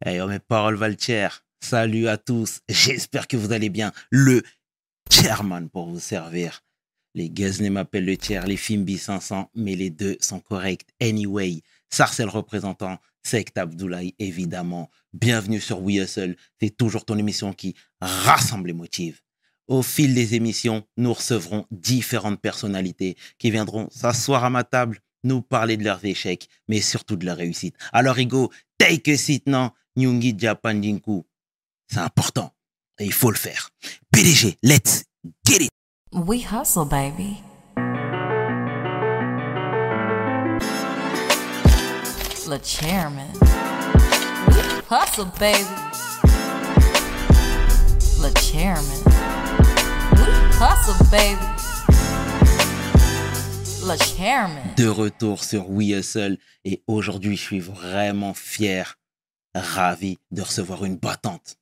Hey, oh, mes paroles valent cher. Salut à tous. J'espère que vous allez bien. Le chairman pour vous servir. Les Guesnay m'appellent le chair, les Fimbi 500, mais les deux sont corrects. Anyway, Sarcel représentant, Sect Abdoulaye, évidemment. Bienvenue sur We Hustle. C'est toujours ton émission qui rassemble les motifs. Au fil des émissions, nous recevrons différentes personnalités qui viendront s'asseoir à ma table, nous parler de leurs échecs, mais surtout de leurs réussites. Alors, Igo, take a seat, non? Nyungi Japan Dinku. C'est important. Et il faut le faire. PDG, let's get it. We hustle, baby. Le chairman. We hustle, baby. Le chairman. We hustle, baby. Le chairman. De retour sur We Hustle. Et aujourd'hui, je suis vraiment fier, ravi de recevoir une battante,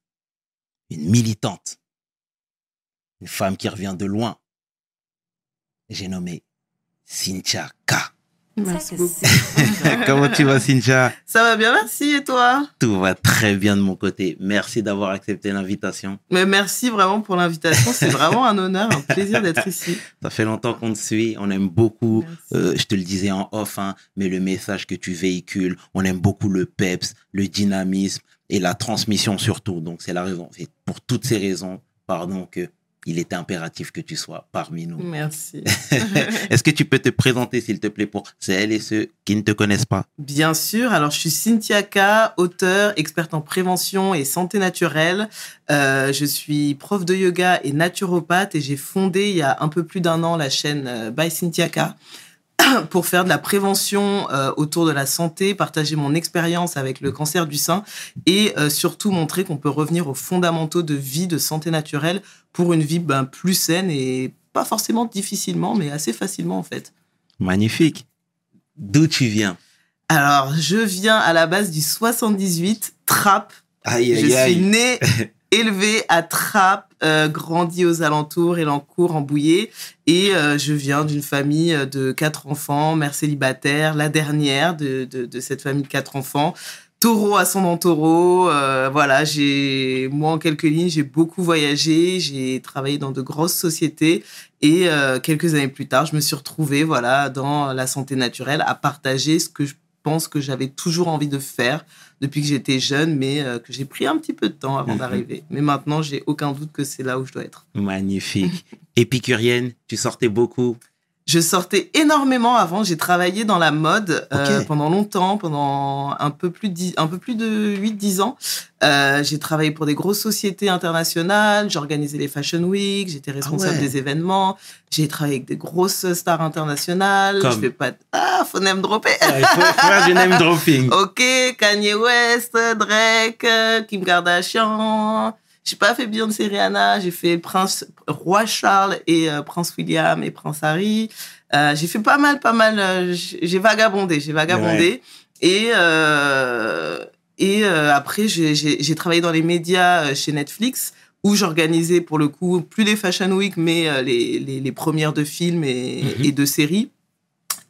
une militante, une femme qui revient de loin. J'ai nommé Cynthia K. Merci beaucoup. Comment tu vas, Cynthia? Ça va bien, merci. Et toi? Tout va très bien de mon côté. Merci d'avoir accepté l'invitation. Mais merci vraiment pour l'invitation. C'est vraiment un honneur, un plaisir d'être ici. Ça fait longtemps qu'on te suit. On aime beaucoup, euh, je te le disais en off, hein, mais le message que tu véhicules. On aime beaucoup le peps, le dynamisme et la transmission surtout. Donc, c'est la raison. C'est pour toutes ces raisons, pardon, que il était impératif que tu sois parmi nous. Merci. Est-ce que tu peux te présenter, s'il te plaît, pour celles et ceux qui ne te connaissent pas? Bien sûr. Alors, je suis Cynthia K, auteure, experte en prévention et santé naturelle. Euh, je suis prof de yoga et naturopathe et j'ai fondé il y a un peu plus d'un an la chaîne euh, By Cynthia K pour faire de la prévention euh, autour de la santé, partager mon expérience avec le cancer du sein et euh, surtout montrer qu'on peut revenir aux fondamentaux de vie, de santé naturelle pour une vie ben, plus saine et pas forcément difficilement, mais assez facilement en fait. Magnifique. D'où tu viens? Alors, je viens à la base du 78, Trappes. Aïe, je suis né, élevé à Trappes, euh, grandi aux alentours, Elancourt, en Bouillé. Et euh, je viens d'une famille de quatre enfants, mère célibataire, la dernière de, de, de cette famille de quatre enfants. Taureau, ascendant taureau. euh, voilà, j'ai, moi, en quelques lignes, j'ai beaucoup voyagé. J'ai travaillé dans de grosses sociétés. Et euh, quelques années plus tard, je me suis retrouvée, voilà, dans la santé naturelle, à partager ce que je pense que j'avais toujours envie de faire depuis que j'étais jeune, mais euh, que j'ai pris un petit peu de temps avant Mhm. d'arriver. Mais maintenant, j'ai aucun doute que c'est là où je dois être. Magnifique. Épicurienne, tu sortais beaucoup. Je sortais énormément avant. J'ai travaillé dans la mode euh, pendant longtemps, pendant un peu plus de, dix- un peu plus de 8-10 ans. Euh, j'ai travaillé pour des grosses sociétés internationales. J'organisais les Fashion Week. J'étais responsable ouais. des événements. J'ai travaillé avec des grosses stars internationales. Comme Je fais pas... Ah, faut name dropper Il faut faire du name dropping. Ok, Kanye West, Drake, euh, Kim Kardashian. J'ai pas fait Beyoncé Rihanna, j'ai fait Prince Roi Charles et euh, Prince William et Prince Harry. Euh, j'ai fait pas mal, pas mal. euh, j'ai vagabondé, j'ai vagabondé. Et et après, j'ai- travaillé dans les médias chez Netflix où j'organisais pour le coup plus les Fashion Week, mais les, les, les premières de films et, Mhm. et de séries.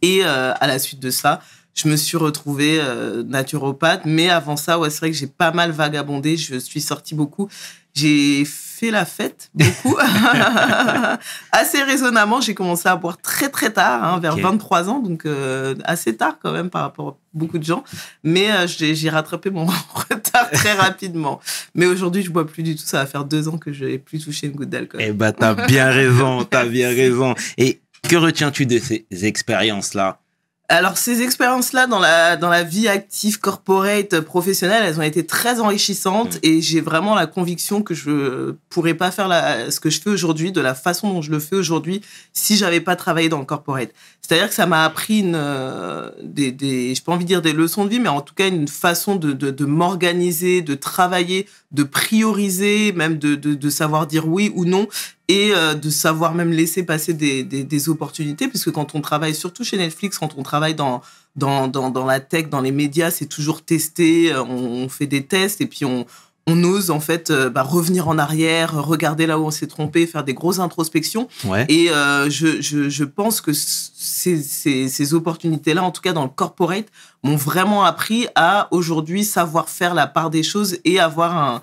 Et à la suite de ça, je me suis retrouvée euh, naturopathe. Mais avant ça, ouais, c'est vrai que j'ai pas mal vagabondé. Je suis sortie beaucoup. J'ai fait la fête beaucoup. assez raisonnamment, j'ai commencé à boire très très tard, hein, vers Ok. 23 ans, donc euh, assez tard quand même par rapport à beaucoup de gens. Mais euh, j'ai j'ai rattrapé mon retard très rapidement. Mais aujourd'hui, je bois plus du tout. Ça va faire deux ans que je n'ai plus touché une goutte d'alcool. Eh ben, t'as bien raison, t'as bien raison. Et que retiens-tu de ces expériences-là? Alors, ces expériences-là dans la, dans la vie active, corporate, professionnelle, elles ont été très enrichissantes Mm. et j'ai vraiment la conviction que je pourrais pas faire la, ce que je fais aujourd'hui de la façon dont je le fais aujourd'hui si j'avais pas travaillé dans le corporate. C'est-à-dire que ça m'a appris une, euh, des, des, j'ai pas envie de dire des leçons de vie, mais en tout cas une façon de, de, de m'organiser, de travailler, de prioriser, même de, de, de savoir dire oui ou non et euh, de savoir même laisser passer des, des, des opportunités, puisque quand on travaille, surtout chez Netflix, quand on travaille dans, dans, dans, dans la tech, dans les médias, c'est toujours testé, euh, on, on fait des tests et puis on, on ose en fait euh, bah, revenir en arrière, regarder là où on s'est trompé, faire des grosses introspections. Ouais. Et euh, je, je, je pense que ces, ces, ces opportunités-là, en tout cas dans le corporate, m'ont vraiment appris à aujourd'hui savoir faire la part des choses et avoir un,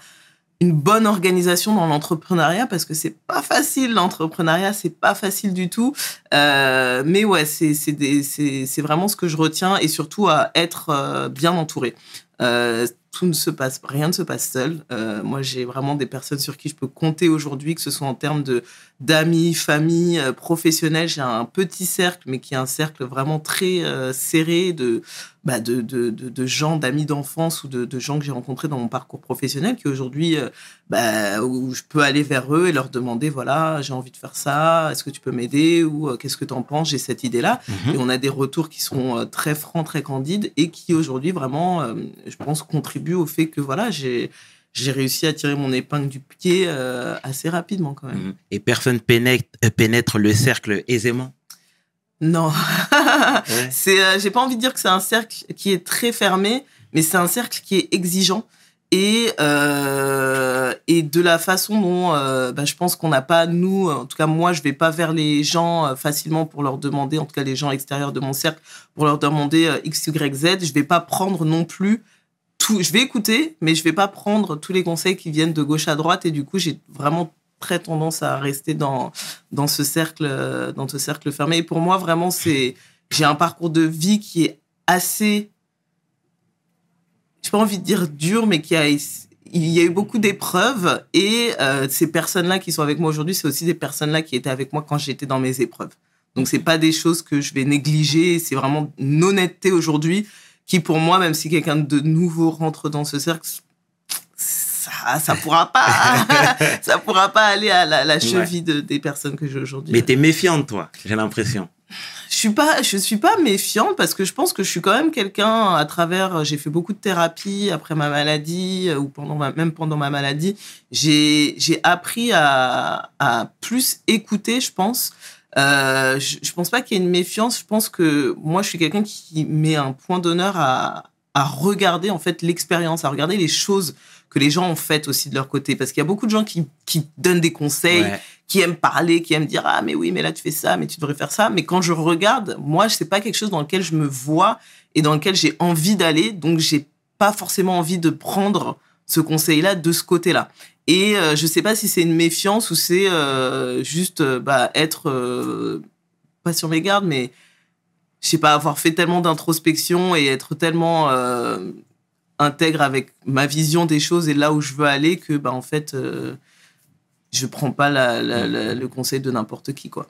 une bonne organisation dans l'entrepreneuriat parce que c'est pas facile l'entrepreneuriat, c'est pas facile du tout. Euh, mais ouais, c'est c'est vraiment ce que je retiens et surtout à être euh, bien entouré. Euh, tout ne se passe, rien ne se passe seul. Euh, moi, j'ai vraiment des personnes sur qui je peux compter aujourd'hui, que ce soit en termes de d'amis, famille, euh, professionnels. J'ai un petit cercle, mais qui est un cercle vraiment très euh, serré de bah, de, de, de, de gens, d'amis d'enfance ou de, de gens que j'ai rencontrés dans mon parcours professionnel, qui aujourd'hui, euh, bah, où je peux aller vers eux et leur demander, voilà, j'ai envie de faire ça, est-ce que tu peux m'aider ou euh, qu'est-ce que tu en penses, j'ai cette idée-là. Mhm. Et on a des retours qui sont euh, très francs, très candides et qui aujourd'hui vraiment, je pense, contribuent au fait que voilà, j'ai j'ai réussi à tirer mon épingle du pied euh, assez rapidement quand même. Mhm. Et personne pénètre, euh, pénètre le cercle aisément? Non, Ouais. c'est, euh, j'ai pas envie de dire que c'est un cercle qui est très fermé, mais c'est un cercle qui est exigeant. Et, euh, et de la façon dont bah, je pense qu'on n'a pas, nous, en tout cas moi, je vais pas vers les gens facilement pour leur demander, en tout cas les gens extérieurs de mon cercle, pour leur demander X, Y, Z. Je vais pas prendre non plus Je vais écouter, mais je vais pas prendre tous les conseils qui viennent de gauche à droite. Et du coup, j'ai vraiment très tendance à rester dans, dans, ce, cercle, euh, dans ce cercle fermé. Et pour moi, vraiment, c'est j'ai un parcours de vie qui est assez j'ai pas envie de dire dur, mais qui a, il y a eu beaucoup d'épreuves et euh, ces personnes-là qui sont avec moi aujourd'hui, c'est aussi des personnes-là qui étaient avec moi quand j'étais dans mes épreuves. Donc c'est pas des choses que je vais négliger, c'est vraiment une honnêteté aujourd'hui qui pour moi, même si quelqu'un de nouveau rentre dans ce cercle, ça, ça pourra pas, ça pourra pas aller à la, la cheville de, des personnes que j'ai aujourd'hui. Mais t'es méfiante, toi, j'ai l'impression. Je suis pas, je suis pas méfiante parce que je pense que je suis quand même quelqu'un à travers. J'ai fait beaucoup de thérapie après ma maladie euh, ou pendant ma, même pendant ma maladie. J'ai j'ai appris à à plus écouter, je pense. Euh, je, je pense pas qu'il y ait une méfiance. Je pense que moi, je suis quelqu'un qui met un point d'honneur à à regarder en fait l'expérience, à regarder les choses que les gens ont faites aussi de leur côté. Parce qu'il y a beaucoup de gens qui, qui donnent des conseils, Ouais. qui aiment parler, qui aiment dire ah mais oui mais là tu fais ça, mais tu devrais faire ça. Mais quand je regarde, moi c'est pas quelque chose dans lequel je me vois et dans lequel j'ai envie d'aller, donc j'ai pas forcément envie de prendre ce conseil-là de ce côté-là. Et euh, je sais pas si c'est une méfiance ou c'est euh, juste euh, bah, être euh, pas sur mes gardes, mais je sais pas avoir fait tellement d'introspection et être tellement intègre avec ma vision des choses et là où je veux aller que bah en fait je prends pas la, la- la- le conseil de n'importe qui quoi.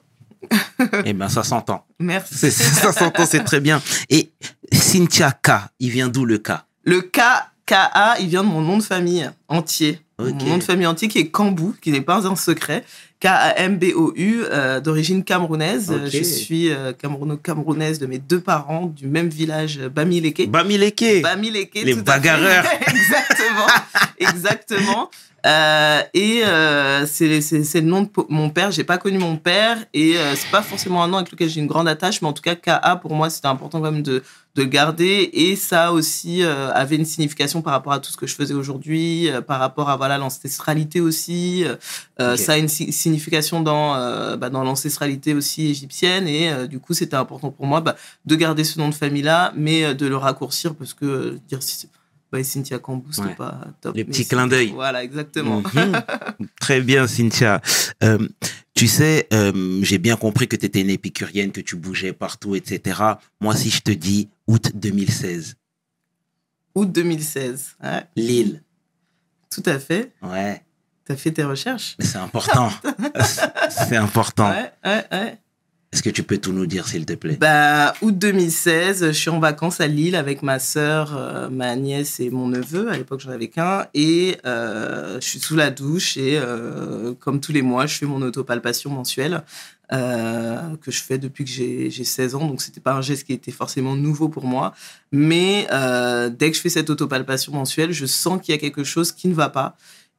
Eh ben, ça s'entend. Merci. Ça s'entend, c'est très bien. Et Cynthia K, il vient d'où le K? Le K KA, il vient de mon nom de famille entier. Mon nom de famille entier qui est Kambou, qui n'est pas un secret. K-A-M-B-O-U, euh, d'origine camerounaise. Je suis euh, camerouno-camerounaise de mes deux parents, du même village, Bamileke. Bamileke. Bamileke, Les tout à fait. bagarreurs. exactement, exactement. Euh, et c'est le nom de mon père. J'ai pas connu mon père et c'est pas forcément un nom avec lequel j'ai une grande attache, mais en tout cas KA pour moi c'était important quand même de de le garder et ça aussi euh, avait une signification par rapport à tout ce que je faisais aujourd'hui, euh, par rapport à voilà l'ancestralité aussi. Euh, Ok. Ça a une si- signification dans euh, bah, dans l'ancestralité aussi égyptienne et euh, du coup c'était important pour moi bah, de garder ce nom de famille là, mais euh, de le raccourcir parce que euh, dire si Cynthia Cambou, c'était Ouais. pas top. Les petits clins d'œil. Voilà, exactement. Mhm. Très bien, Cynthia. Euh, tu sais, euh, j'ai bien compris que tu étais une épicurienne, que tu bougeais partout, etc. Moi, si je te dis août 2016, Août 2016. Ouais, Lille, tout à fait. ouais, T'as fait tes recherches? C'est important. c'est important. Ouais, ouais, ouais. Est-ce que tu peux tout nous dire, s'il te plaît? Bah, août 2016, je suis en vacances à Lille avec ma sœur, euh, ma nièce et mon neveu. À l'époque, j'en avais qu'un. Et euh, je suis sous la douche et euh, comme tous les mois, je fais mon autopalpation mensuelle euh, que je fais depuis que j'ai j'ai 16 ans. Donc, c'était pas un geste qui était forcément nouveau pour moi. Mais dès que je fais cette autopalpation mensuelle, je sens qu'il y a quelque chose qui ne va pas.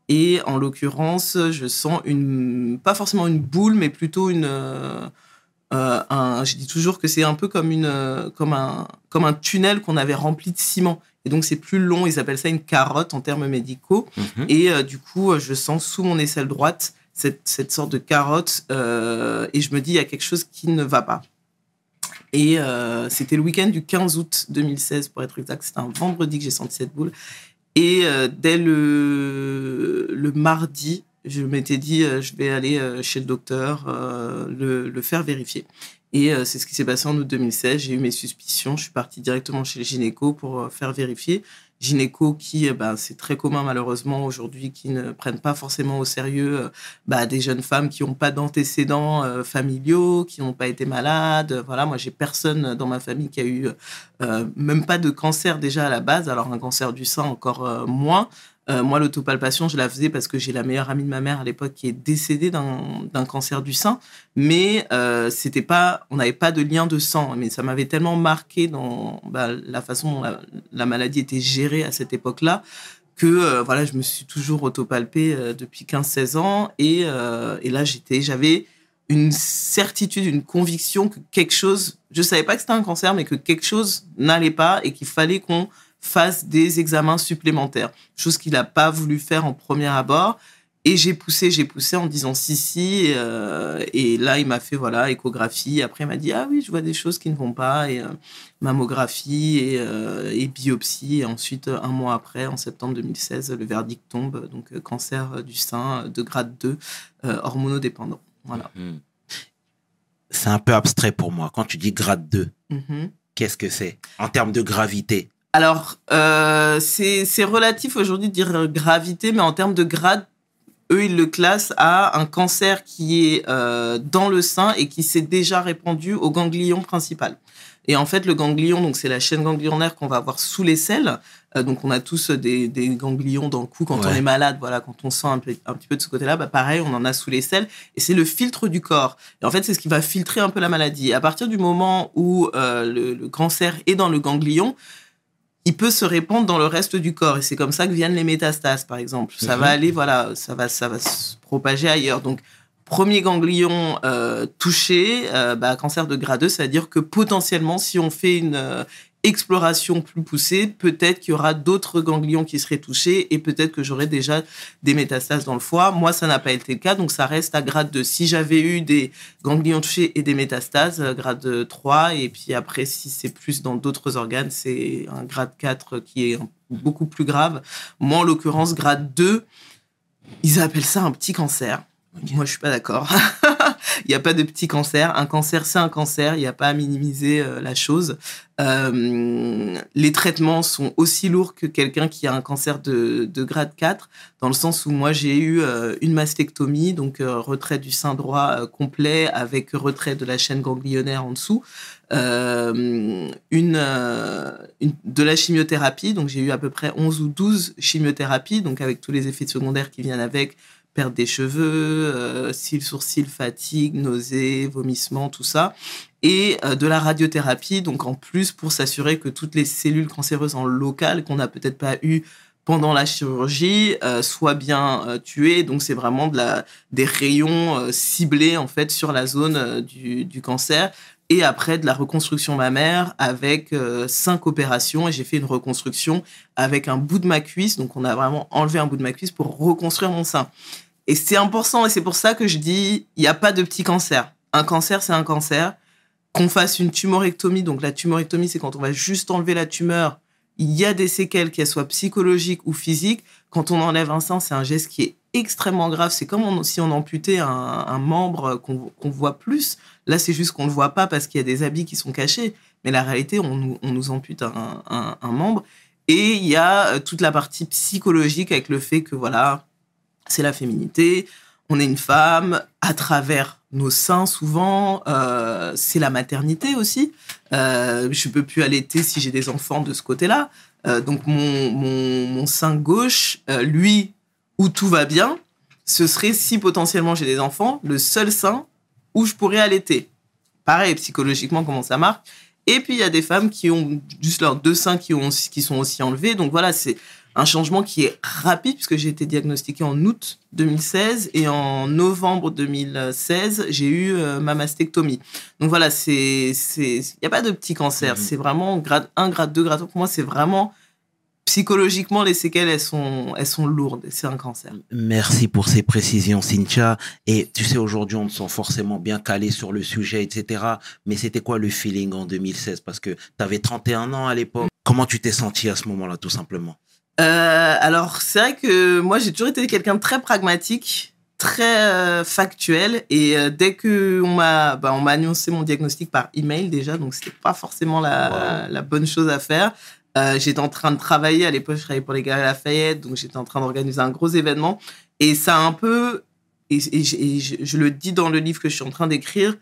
Et en l'occurrence, je sens une, pas forcément une boule, mais plutôt une, euh, un, je dis toujours que c'est un peu comme, une, euh, comme, un, comme un tunnel qu'on avait rempli de ciment. Et donc, c'est plus long. Ils appellent ça une carotte en termes médicaux. Mhm. Et euh, du coup, je sens sous mon aisselle droite cette, cette sorte de carotte. et je me dis, il y a quelque chose qui ne va pas. Et c'était le week-end du 15 août 2016, pour être exact. C'était un vendredi que j'ai senti cette boule. Et dès le, le mardi, je m'étais dit, euh, je vais aller euh, chez le docteur, euh, le, le faire vérifier. Et c'est ce qui s'est passé en août 2016. J'ai eu mes suspicions. Je suis partie directement chez le gynéco pour faire vérifier. Gynéco qui, bah, c'est très commun malheureusement aujourd'hui, qui ne prennent pas forcément au sérieux bah, des jeunes femmes qui n'ont pas d'antécédents familiaux, qui n'ont pas été malades. Voilà, moi j'ai personne dans ma famille qui a eu même pas de cancer déjà à la base. Alors un cancer du sein encore moins. Euh, moi, l'autopalpation, je la faisais parce que j'ai la meilleure amie de ma mère à l'époque qui est décédée d'un cancer du sein, mais euh, c'était pas, on n'avait pas de lien de sang. Mais ça m'avait tellement marqué dans bah, la façon dont la, la maladie était gérée à cette époque-là que euh, voilà, je me suis toujours autopalpée euh, depuis 15-16 ans et, et là j'étais, j'avais une certitude, une conviction que quelque chose, je savais pas que c'était un cancer, mais que quelque chose n'allait pas et qu'il fallait qu'on fasse des examens supplémentaires, chose qu'il n'a pas voulu faire en premier abord. Et j'ai poussé, j'ai poussé en disant si, si. Et, euh, et là, il m'a fait voilà échographie. Après, il m'a dit ah oui, je vois des choses qui ne vont pas. Et euh, mammographie et, euh, et biopsie. Et ensuite, un mois après, en septembre 2016, le verdict tombe. Donc, euh, cancer du sein de grade 2, euh, hormonodépendant. Voilà. Mhm. C'est un peu abstrait pour moi. Quand tu dis grade 2, Mhm. qu'est-ce que c'est? En termes de gravité? Alors, euh, c'est relatif aujourd'hui de dire gravité, mais en termes de grade, eux, ils le classent à un cancer qui est euh, dans le sein et qui s'est déjà répandu au ganglion principal. Et en fait, le ganglion, donc c'est la chaîne ganglionnaire qu'on va avoir sous les selles. Euh, donc, on a tous des, des ganglions dans le cou quand on est malade. Voilà, quand on sent un, peu, un petit peu de ce côté-là, bah, pareil, on en a sous les selles. Et c'est le filtre du corps. Et en fait, c'est ce qui va filtrer un peu la maladie. Et à partir du moment où euh, le, le cancer est dans le ganglion, il peut se répandre dans le reste du corps. Et c'est comme ça que viennent les métastases, par exemple. Ça Mhm. va aller, voilà, ça va, ça va se propager ailleurs. Donc, premier ganglion euh, touché, euh, bah, cancer de grade 2, ça veut dire que potentiellement, si on fait une euh, exploration plus poussée, peut-être qu'il y aura d'autres ganglions qui seraient touchés et peut-être que j'aurai déjà des métastases dans le foie. Moi, ça n'a pas été le cas, donc ça reste à grade 2. Si j'avais eu des ganglions touchés et des métastases, euh, grade 3, et puis après, si c'est plus dans d'autres organes, c'est un grade 4 qui est beaucoup plus grave. Moi, en l'occurrence, grade 2, ils appellent ça un petit cancer. Moi, je suis pas d'accord. Il n'y a pas de petit cancer. Un cancer, c'est un cancer. Il n'y a pas à minimiser euh, la chose. Euh, les traitements sont aussi lourds que quelqu'un qui a un cancer de, de grade 4, dans le sens où moi, j'ai eu euh, une mastectomie, donc retrait du sein droit complet avec retrait de la chaîne ganglionnaire en dessous. Une- de la chimiothérapie, donc j'ai eu à peu près 11 ou 12 chimiothérapies, donc avec tous les effets secondaires qui viennent avec, perte des cheveux, euh, cils, sourcils, fatigue, nausées, vomissements, tout ça. Et euh, de la radiothérapie, donc en plus pour s'assurer que toutes les cellules cancéreuses en local qu'on n'a peut-être pas eu pendant la chirurgie euh, soient bien euh, tuées. Donc c'est vraiment de la, des rayons ciblés en fait sur la zone du, cancer. Et après de la reconstruction mammaire avec cinq opérations. Et j'ai fait une reconstruction avec un bout de ma cuisse. Donc on a vraiment enlevé un bout de ma cuisse pour reconstruire mon sein. Et c'est important et c'est pour ça que je dis, il n'y a pas de petit cancer. Un cancer, c'est un cancer. Qu'on fasse une tumorectomie, donc la tumorectomie, c'est quand on va juste enlever la tumeur. Il y a des séquelles, qu'elles soient psychologiques ou physiques. Quand on enlève un sein, c'est un geste qui est extrêmement grave. C'est comme on- si on amputait un, membre qu'on voit plus. Là, c'est juste qu'on ne le voit pas parce qu'il y a des habits qui sont cachés. Mais la réalité, on, nous- ampute un, un- un membre. Et il y a euh, toute la partie psychologique avec le fait que, voilà, c'est la féminité, on est une femme, à travers nos seins souvent, euh, c'est la maternité aussi. Euh, je peux plus allaiter si j'ai des enfants de ce côté-là. Euh, donc mon, mon, mon sein gauche, euh, lui, où tout va bien, ce serait si potentiellement j'ai des enfants, le seul sein où je pourrais allaiter. Pareil, psychologiquement, comment ça marche. Et puis, il y a des femmes qui ont juste leurs deux seins qui, ont, qui sont aussi enlevés. Donc voilà, c'est un changement qui est rapide puisque j'ai été diagnostiquée en août 2016 et en novembre 2016, j'ai eu euh, ma mastectomie. Donc voilà, c'est il y a pas de petit cancer, Mhm. c'est vraiment grade 1, grade 2, grade 3 pour moi, c'est vraiment psychologiquement, les séquelles, elles sont, elles sont lourdes. C'est un cancer. Merci pour ces précisions, Cynthia. Et tu sais, aujourd'hui, on te sent forcément bien calé sur le sujet, etc. Mais c'était quoi le feeling en 2016 Parce que tu avais 31 ans à l'époque. Comment tu t'es senti à ce moment-là, tout simplement? Euh, alors, c'est vrai que moi, j'ai toujours été quelqu'un de très pragmatique, très euh, factuel. Et euh, dès que on m'a, bah, on m'a annoncé mon diagnostic par email déjà, donc c'était pas forcément la, la bonne chose à faire. Euh, j'étais en train de travailler à l'époque, je travaillais pour les Galeries Lafayette, donc j'étais en train d'organiser un gros événement. Et ça a un peu, et, et je- et je, je le dis dans le livre que je suis en train d'écrire,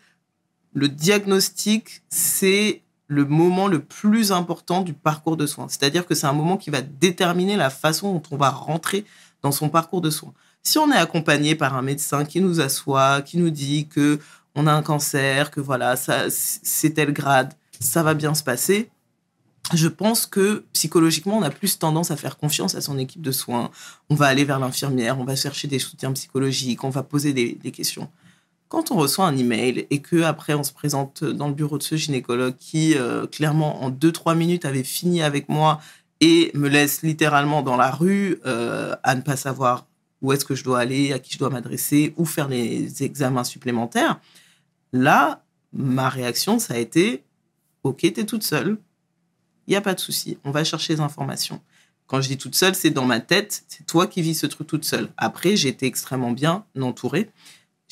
le diagnostic, c'est le moment le plus important du parcours de soins. C'est-à-dire que c'est un moment qui va déterminer la façon dont on va rentrer dans son parcours de soins. Si on est accompagné par un médecin qui nous assoit, qui nous dit que on a un cancer, que voilà, c'est tel grade, ça va bien se passer, je pense que psychologiquement, on a plus tendance à faire confiance à son équipe de soins. On va aller vers l'infirmière, on va chercher des soutiens psychologiques, on va poser des questions. Quand on reçoit un email et que après on se présente dans le bureau de ce gynécologue qui euh, clairement en 2-3 minutes avait fini avec moi et me laisse littéralement dans la rue euh, à ne pas savoir où est-ce que je dois aller, à qui je dois m'adresser, où faire les examens supplémentaires, là, ma réaction, ça a été, ok, t'es toute seule, il n'y a pas de souci, on va chercher les informations. Quand je dis toute seule, c'est dans ma tête, c'est toi qui vis ce truc toute seule. Après, été extrêmement bien entourée.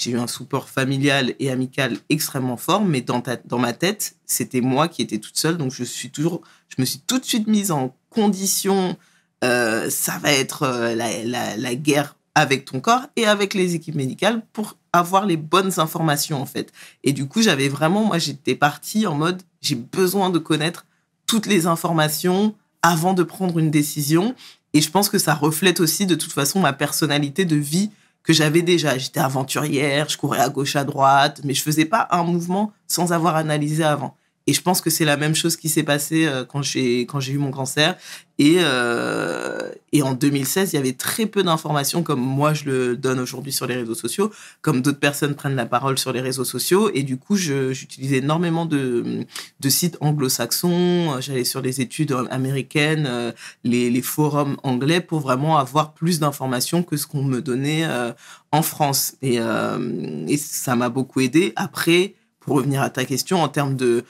J'ai eu un support familial et amical extrêmement fort, mais dans, ta- dans ma tête, c'était moi qui étais toute seule. Donc, je suis toujours, je me suis tout de suite mise en condition. euh, ça va être euh, la, la- la guerre avec ton corps et avec les équipes médicales pour avoir les bonnes informations, en fait. Et du coup, j'avais vraiment, moi, j'étais partie en mode, j'ai besoin de connaître toutes les informations avant de prendre une décision. Et je pense que ça reflète aussi de toute façon ma personnalité de vie que j'avais déjà. J'étais aventurière, je courais à gauche, à droite, mais je faisais pas un mouvement sans avoir analysé avant. Et je pense que c'est la même chose qui s'est passé euh, quand j'ai quand j'ai eu mon cancer. Et, euh, et en 2016, il y avait très peu d'informations comme moi je le donne aujourd'hui sur les réseaux sociaux, comme d'autres personnes prennent la parole sur les réseaux sociaux. Et du coup, j'utilisais énormément de, de sites anglo-saxons. J'allais sur les études américaines, euh, les, les forums anglais pour vraiment avoir plus d'informations que ce qu'on me donnait euh, en France. Et, euh, et ça m'a beaucoup aidé. Après, pour revenir à ta question, en termes de...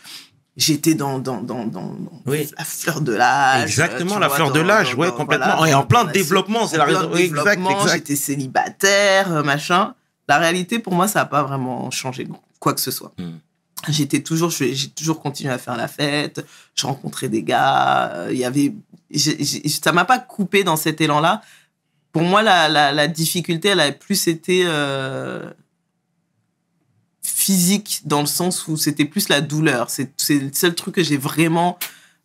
J'étais dans, dans, dans, dans, Oui. la fleur de l'âge. Exactement, la vois, fleur de l'âge, ouais, complètement. voilà, et en plein développement, c'est la raison. Oui, Exact, exact. J'étais célibataire, euh, machin. La réalité, pour moi, ça n'a pas vraiment changé quoi que ce soit. Hmm. J'étais toujours, j'ai toujours continué à faire la fête. Je rencontrais des gars. euh, Il y avait, j'ai- j'ai- ça m'a pas coupé dans cet élan-là. Pour moi, la, la, la difficulté, elle a plus été euh, physique dans le sens où c'était plus la douleur. C'est le seul truc que j'ai vraiment.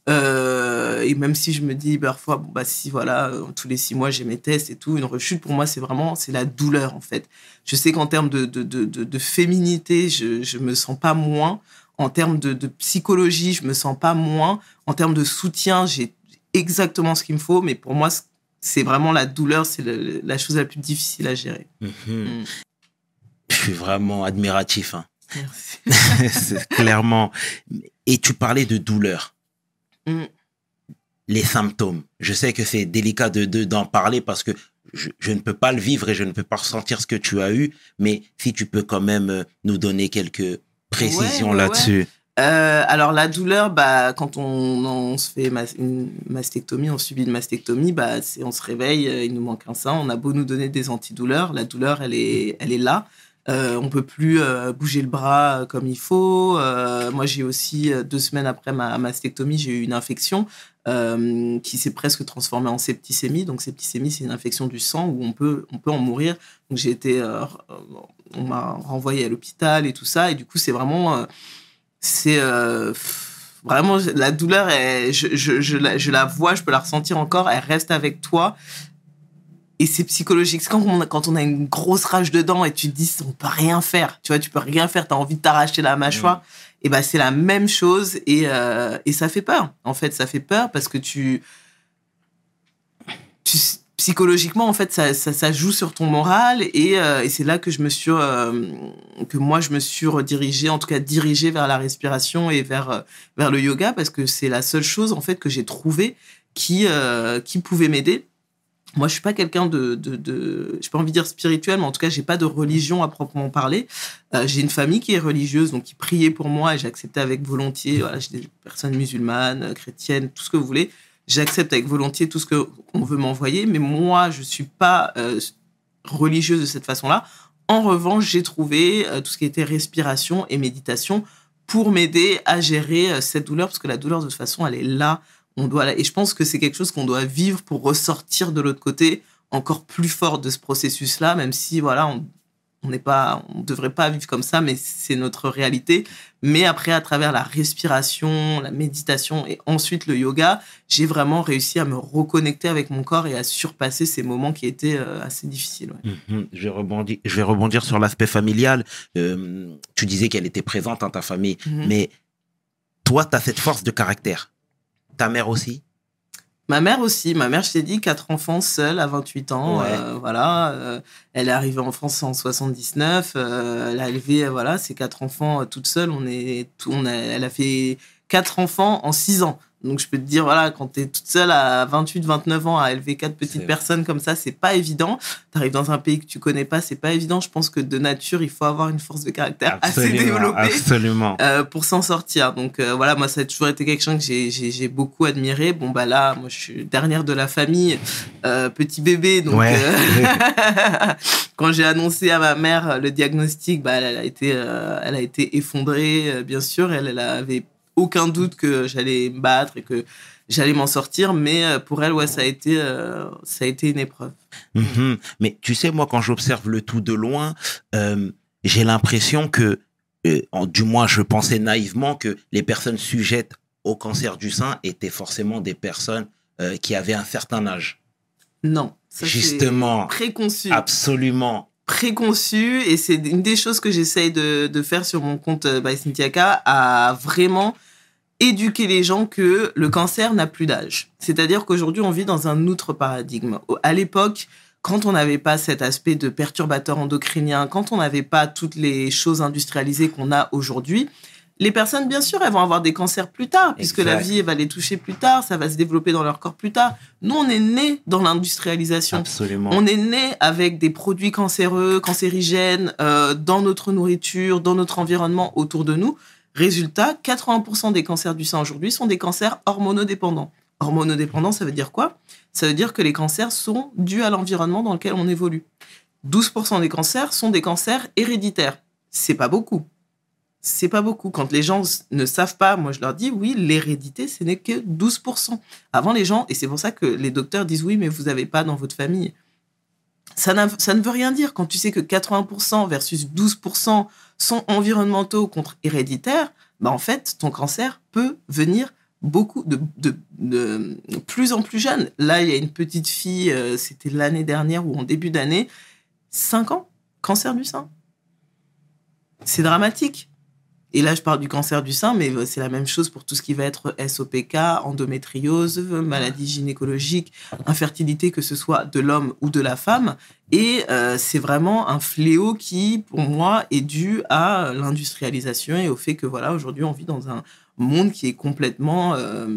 euh, et même si je me dis parfois, bon, bah, si voilà, euh, tous les six mois j'ai mes tests et tout, une rechute, pour moi, c'est vraiment c'est la douleur en fait. Je sais qu'en termes de, de, de, féminité, je, je me sens pas moins. En termes de, de psychologie, je me sens pas moins. En termes de soutien, j'ai exactement ce qu'il me faut. Mais pour moi, c'est vraiment la douleur, c'est la chose la plus difficile à gérer. Mhm. Mm. Suis vraiment admiratif. hein. Merci. Clairement. Et tu parlais de douleur. Mm. Les symptômes. Je sais que c'est délicat de de- d'en parler parce que je, je ne peux pas le vivre et je ne peux pas ressentir ce que tu as eu. Mais si tu peux quand même euh, nous donner quelques précisions Ouais, ouais, là-dessus. Euh, alors la douleur, bah, quand on, on se fait mas- une mastectomie, on subit une mastectomie, bah, on se réveille, euh, il nous manque un sein, on a beau nous donner des antidouleurs, la douleur, elle est, elle est là. Euh, on peut plus euh, bouger le bras euh, comme il faut. Euh, moi, j'ai aussi deux semaines après ma mastectomie, j'ai eu une infection qui s'est presque transformée en septicémie. Donc septicémie, c'est une infection du sang où on peut, on peut en mourir. Donc j'ai été, on m'a renvoyé à l'hôpital et tout ça. Et du coup, c'est vraiment, c'est vraiment la douleur. je, je, je, la, je la vois, je peux la ressentir encore. Elle reste avec toi. Et c'est psychologique. C'est quand on, a, quand on a une grosse rage dedans et tu te dis, on peut rien faire. Tu vois, tu peux rien faire. Tu as envie de t'arracher la mâchoire. Et ben, c'est la même chose. Et, euh, et ça fait peur. En fait, ça fait peur parce que tu. tu psychologiquement, en fait, ça, ça, ça joue sur ton moral. Et, euh, et c'est là que je me suis. euh, que moi, je me suis redirigée, en tout cas dirigée vers la respiration et vers, vers le yoga parce que c'est la seule chose, en fait, que j'ai trouvé qui, qui pouvaient m'aider. Moi, je suis pas quelqu'un de, de, de j'ai pas envie de dire spirituel, mais en tout cas, j'ai pas de religion à proprement parler. Euh, j'ai une famille qui est religieuse, donc qui priait pour moi et j'acceptais avec volontier. Voilà, j'ai des personnes musulmanes, chrétiennes, tout ce que vous voulez. J'accepte avec volontié tout ce que qu'on veut m'envoyer, mais moi, je suis pas euh, religieuse de cette façon-là. En revanche, j'ai trouvé euh, tout ce qui était respiration et méditation pour m'aider à gérer cette douleur, parce que la douleur, de toute façon, elle est là. On doit, et je pense que c'est quelque chose qu'on doit vivre pour ressortir de l'autre côté encore plus fort de ce processus-là, même si, voilà, on n'est pas, on devrait pas vivre comme ça, mais c'est notre réalité. Mais après, à travers la respiration, la méditation et ensuite le yoga, j'ai vraiment réussi à me reconnecter avec mon corps et à surpasser ces moments qui étaient euh, assez difficiles. ouais. Mhm. Je vais rebondir, je vais rebondir sur l'aspect familial. Euh, tu disais qu'elle était présente dans ta famille, Mhm. mais toi, tu as cette force de caractère. Ta mère aussi? Ma mère aussi. Ma mère, je t'ai dit, quatre enfants seule à 28 ans. Ouais. euh, voilà. euh, elle est arrivée en France en 79. euh, elle a élevé, voilà, ses quatre enfants toute seule. On est, tout, on a, elle a fait quatre enfants en six ans. Donc, je peux te dire, voilà, quand tu es toute seule à 28, 29 ans à élever quatre petites personnes comme ça, c'est pas évident. Tu arrives dans un pays que tu connais pas, c'est pas évident. Je pense que de nature, il faut avoir une force de caractère assez développée absolument. euh, pour s'en sortir. Donc euh, voilà, moi ça a toujours été quelqu'un que j'ai- beaucoup admiré. Bon bah là, moi je suis dernière de la famille, euh, petit bébé. Donc Ouais. quand j'ai annoncé à ma mère le diagnostic, bah elle, elle a été, elle a été effondrée, bien sûr. Elle, elle avait aucun doute que j'allais me battre et que j'allais m'en sortir. Mais euh, pour elle, ouais, ça a été, euh, ça a été une épreuve. Mhm. Mais tu sais, moi, quand j'observe le tout de loin, euh, j'ai l'impression que, euh, du moins, je pensais naïvement que les personnes sujettes au cancer du sein étaient forcément des personnes qui avaient un certain âge. Non, ça, c'est Justement, préconçu. absolument. Préconçu et c'est une des choses que j'essaye de, faire sur mon compte euh, by Cynthia K, à vraiment éduquer les gens que le cancer n'a plus d'âge. C'est-à-dire qu'aujourd'hui, on vit dans un autre paradigme. À l'époque, quand on n'avait pas cet aspect de perturbateur endocrinien, quand on n'avait pas toutes les choses industrialisées qu'on a aujourd'hui, les personnes, bien sûr, elles vont avoir des cancers plus tard, puisque la vie va les toucher plus tard, ça va se développer dans leur corps plus tard. Nous, on est nés dans l'industrialisation. Absolument. On est né avec des produits cancéreux, cancérigènes euh, dans notre nourriture, dans notre environnement autour de nous. Résultat, 80% des cancers du sein aujourd'hui sont des cancers hormonodépendants. Hormonodépendants, ça veut dire quoi? Ça veut dire que les cancers sont dus à l'environnement dans lequel on évolue. 12% des cancers sont des cancers héréditaires. C'est pas beaucoup. C'est pas beaucoup. Quand les gens ne savent pas, moi je leur dis oui, l'hérédité, ce n'est que 12%. Avant les gens, et c'est pour ça que les docteurs disent oui, mais vous n'avez pas dans votre famille. Ça, ça ne veut rien dire quand tu sais que 80% versus 12% sont environnementaux contre héréditaires. Bah en fait, ton cancer peut venir beaucoup de, de, de plus en plus jeune. Là, il y a une petite fille, euh, c'était l'année dernière ou en début d'année, 5 ans, cancer du sein. C'est dramatique. Et là, je parle du cancer du sein, mais c'est la même chose pour tout ce qui va être SOPK, endométriose, maladie gynécologique, infertilité, que ce soit de l'homme ou de la femme. Et euh, c'est vraiment un fléau qui, pour moi, est dû à l'industrialisation et au fait que, voilà, aujourd'hui, on vit dans un monde qui est complètement euh,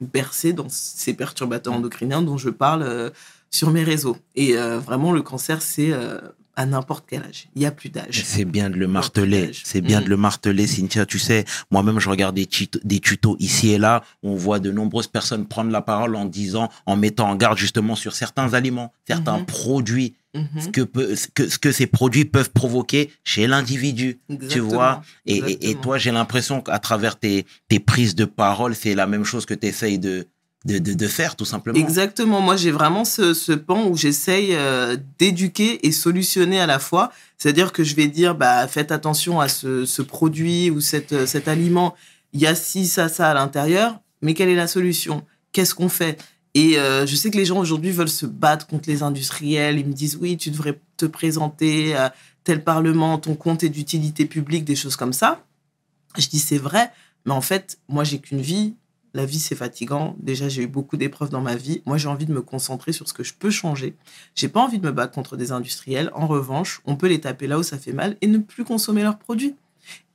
bercé dans ces perturbateurs endocriniens dont je parle euh, sur mes réseaux. Et vraiment, le cancer, c'est à n'importe quel âge. Il n'y a plus d'âge. C'est bien de le marteler. C'est bien Mhm. de le marteler, Cynthia. Tu sais, moi-même, je regarde des, tuto- des tutos ici et là. On voit de nombreuses personnes prendre la parole en disant, en mettant en garde justement sur certains aliments, certains Mhm. produits, Mhm. ce, que peut, ce, que, ce que ces produits peuvent provoquer chez l'individu. Tu vois? Et, et- toi, j'ai l'impression qu'à travers tes, tes prises de parole, c'est la même chose que tu essayes de, de, faire, tout simplement. Exactement. Moi, j'ai vraiment ce, pan où j'essaye euh, d'éduquer et solutionner à la fois. C'est-à-dire que je vais dire, bah, faites attention à ce, ce produit ou cette, euh, cet aliment. Il y a ci, ça, ça à l'intérieur. Mais quelle est la solution? Qu'est-ce qu'on fait? Et euh, je sais que les gens aujourd'hui veulent se battre contre les industriels. Ils me disent, oui, tu devrais te présenter à tel parlement, ton compte est d'utilité publique, des choses comme ça. Je dis, c'est vrai. Mais en fait, moi, j'ai qu'une vie. La vie, c'est fatigant. Déjà, j'ai eu beaucoup d'épreuves dans ma vie. Moi, j'ai envie de me concentrer sur ce que je peux changer. J'ai pas envie de me battre contre des industriels. En revanche, on peut les taper là où ça fait mal et ne plus consommer leurs produits.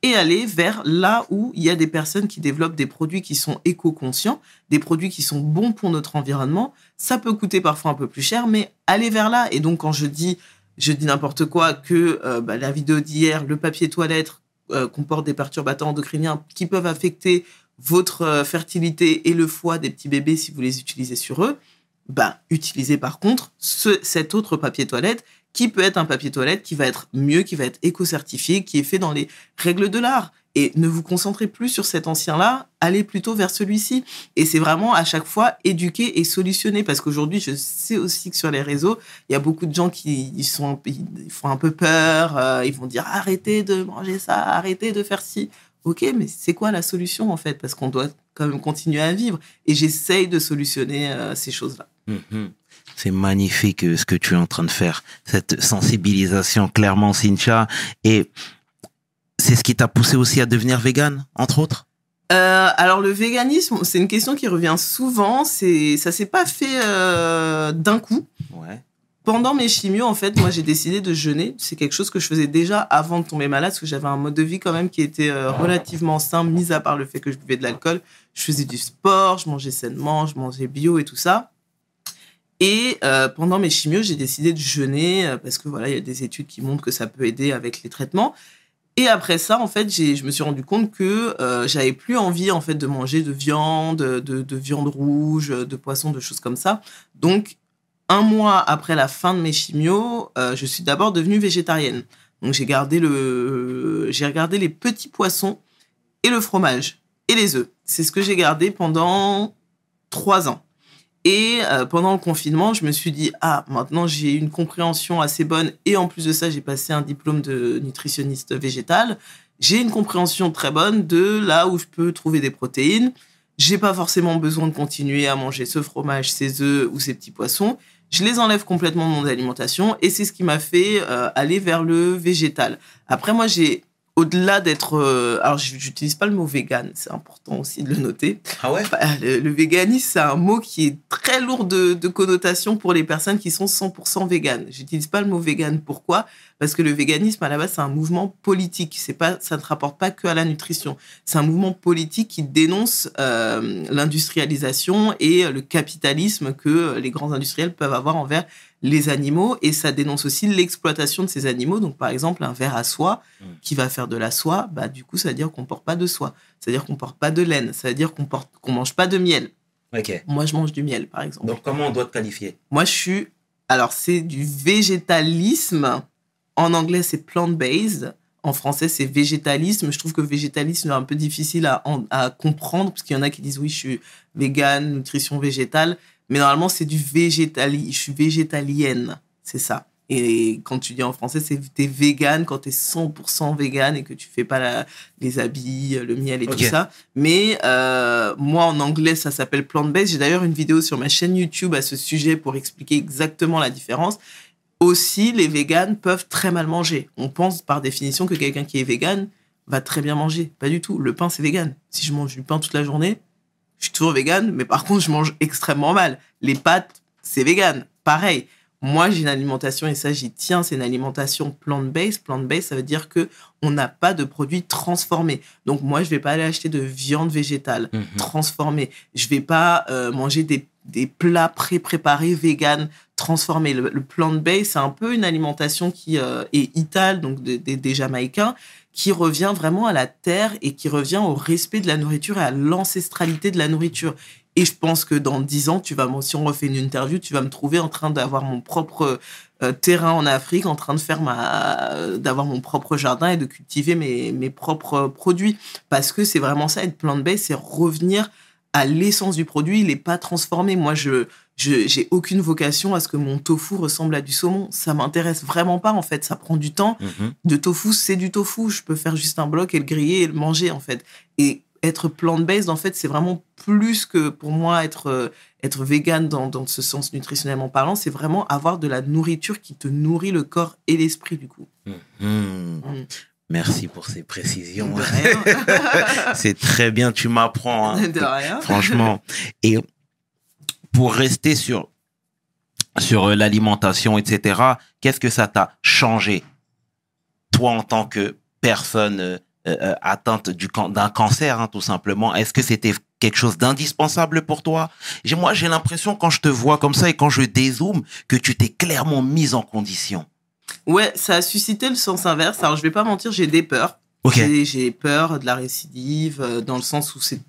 et aller vers là où il y a des personnes qui développent des produits qui sont éco-conscients, des produits qui sont bons pour notre environnement. Ça peut coûter parfois un peu plus cher, mais aller vers là. Et donc, quand je dis, je dis n'importe quoi, que euh, bah, la vidéo d'hier, le papier toilette euh, comporte des perturbateurs endocriniens qui peuvent affecter votre euh, fertilité et le foie des petits bébés si vous les utilisez sur eux, bah, utilisez par contre ce, cet autre papier toilette qui peut être un papier toilette qui va être mieux, qui va être éco-certifié, qui est fait dans les règles de l'art. Et ne vous concentrez plus sur cet ancien-là, allez plutôt vers celui-ci. Et c'est vraiment à chaque fois éduquer et solutionner. Parce qu'aujourd'hui, je sais aussi que sur les réseaux, il y a beaucoup de gens qui ils sont, ils font un peu peur. euh, ils vont dire arrêtez de manger ça, arrêtez de faire ci. Ok, mais c'est quoi la solution en fait? Parce qu'on doit quand même continuer à vivre. Et j'essaye de solutionner euh, ces choses-là. Mhm. C'est magnifique euh, ce que tu es en train de faire, cette sensibilisation clairement, Cynthia. Et c'est ce qui t'a poussé aussi à devenir vegan, entre autres? Euh, alors le véganisme, c'est une question qui revient souvent. C'est ça s'est pas fait euh, d'un coup. Ouais. Pendant mes chimios, en fait, moi j'ai décidé de jeûner. C'est quelque chose que je faisais déjà avant de tomber malade, parce que j'avais un mode de vie quand même qui était euh, relativement sain, mis à part le fait que je buvais de l'alcool. Je faisais du sport, je mangeais sainement, je mangeais bio et tout ça. Et euh, pendant mes chimios, j'ai décidé de jeûner euh, parce que voilà, il y a des études qui montrent que ça peut aider avec les traitements. Et après ça, en fait, je me suis rendu compte que j'avais plus envie en fait de manger de viande, de, de viande rouge, de poisson, de choses comme ça. Donc, un mois après la fin de mes chimios, euh, je suis d'abord devenue végétarienne. Donc, j'ai gardé le, j'ai regardé les petits poissons et le fromage et les œufs. C'est ce que j'ai gardé pendant trois ans. Et euh, pendant le confinement, je me suis dit, ah, maintenant j'ai une compréhension assez bonne et en plus de ça, j'ai passé un diplôme de nutritionniste végétal. J'ai une compréhension très bonne de là où je peux trouver des protéines. J'ai pas forcément besoin de continuer à manger ce fromage, ces œufs ou ces petits poissons. Je les enlève complètement de mon alimentation et c'est ce qui m'a fait euh, aller vers le végétal. Après, moi, j'ai au-delà d'être, euh, alors j'utilise pas le mot vegan, c'est important aussi de le noter. Ah ouais? Bah, le, le véganisme, c'est un mot qui est très lourd de, de connotations pour les personnes qui sont 100% véganes. J'utilise pas le mot vegan. Pourquoi? Parce que le véganisme, à la base, c'est un mouvement politique. C'est pas, ça ne rapporte pas que à la nutrition. C'est un mouvement politique qui dénonce euh, l'industrialisation et le capitalisme que les grands industriels peuvent avoir envers les animaux. Et ça dénonce aussi l'exploitation de ces animaux. Donc, par exemple, un ver à soie Mm. qui va faire de la soie, bah, du coup, ça veut dire qu'on porte pas de soie. Ça veut dire qu'on porte pas de laine. Ça veut dire qu'on porte, qu'on mange pas de miel. Ok. Moi, je mange du miel, par exemple. Donc, comment on doit te qualifier? Moi, je suis. Alors, c'est du végétalisme. En anglais, c'est plant-based. En français, c'est végétalisme. Je trouve que végétalisme est un peu difficile à, à comprendre, parce qu'il y en a qui disent oui, je suis vegan, nutrition végétale. Mais normalement, c'est du végétali. Je suis végétalienne. C'est ça. Et quand tu dis en français, c'est t'es vegan quand t'es 100% vegan et que tu fais pas la- les habits, le miel et tout ça. Mais euh, moi, en anglais, ça s'appelle plant-based. J'ai d'ailleurs une vidéo sur ma chaîne YouTube à ce sujet pour expliquer exactement la différence. Aussi, les véganes peuvent très mal manger. On pense par définition que quelqu'un qui est vegan va très bien manger. Pas du tout. Le pain, c'est vegan. Si je mange du pain toute la journée, je suis toujours vegan, mais par contre, je mange extrêmement mal. Les pâtes, c'est vegan. Pareil. Moi, j'ai une alimentation, et ça, j'y tiens, c'est une alimentation plant-based. Plant-based, ça veut dire que on n'a pas de produits transformés. Donc, moi, je vais pas aller acheter de viande végétale Mhm. transformés. Je vais pas euh, manger des, des plats pré-préparés vegan transformés. Le, le plant-based, c'est un peu une alimentation qui euh, est itale, donc des des- des Jamaïcains, qui revient vraiment à la terre et qui revient au respect de la nourriture et à l'ancestralité de la nourriture. Et je pense que dans dix ans, tu vas, si on refait une interview, tu vas me trouver en train d'avoir mon propre euh, terrain en Afrique, en train de faire ma, d'avoir mon propre jardin et de cultiver mes, mes propres produits. Parce que c'est vraiment ça, être plant-based, c'est revenir à l'essence du produit, il n'est pas transformé. Moi, je je j'ai aucune vocation à ce que mon tofu ressemble à du saumon. Ça m'intéresse vraiment pas, en fait. Ça prend du temps. Mhm. De tofu, c'est du tofu. Je peux faire juste un bloc et le griller et le manger, en fait. Et être plant-based, en fait, c'est vraiment plus que pour moi être, euh, être vegan dans, dans ce sens nutritionnellement parlant. C'est vraiment avoir de la nourriture qui te nourrit le corps et l'esprit, du coup. Mhm. Mm. Merci pour ces précisions. C'est très bien, tu m'apprends. hein. de rien. Franchement. Et pour rester sur, sur euh, l'alimentation, etc., qu'est-ce que ça t'a changé, toi, en tant que personne euh, euh, atteinte du d'un cancer, hein, tout simplement? Est-ce que c'était quelque chose d'indispensable pour toi? Moi, j'ai l'impression quand je te vois comme ça et quand je dézoome que tu t'es clairement mise en condition. Ouais, ça a suscité le sens inverse. Alors, je vais pas mentir, j'ai des peurs. Ok. J'ai- peur de la récidive, dans le sens où c'est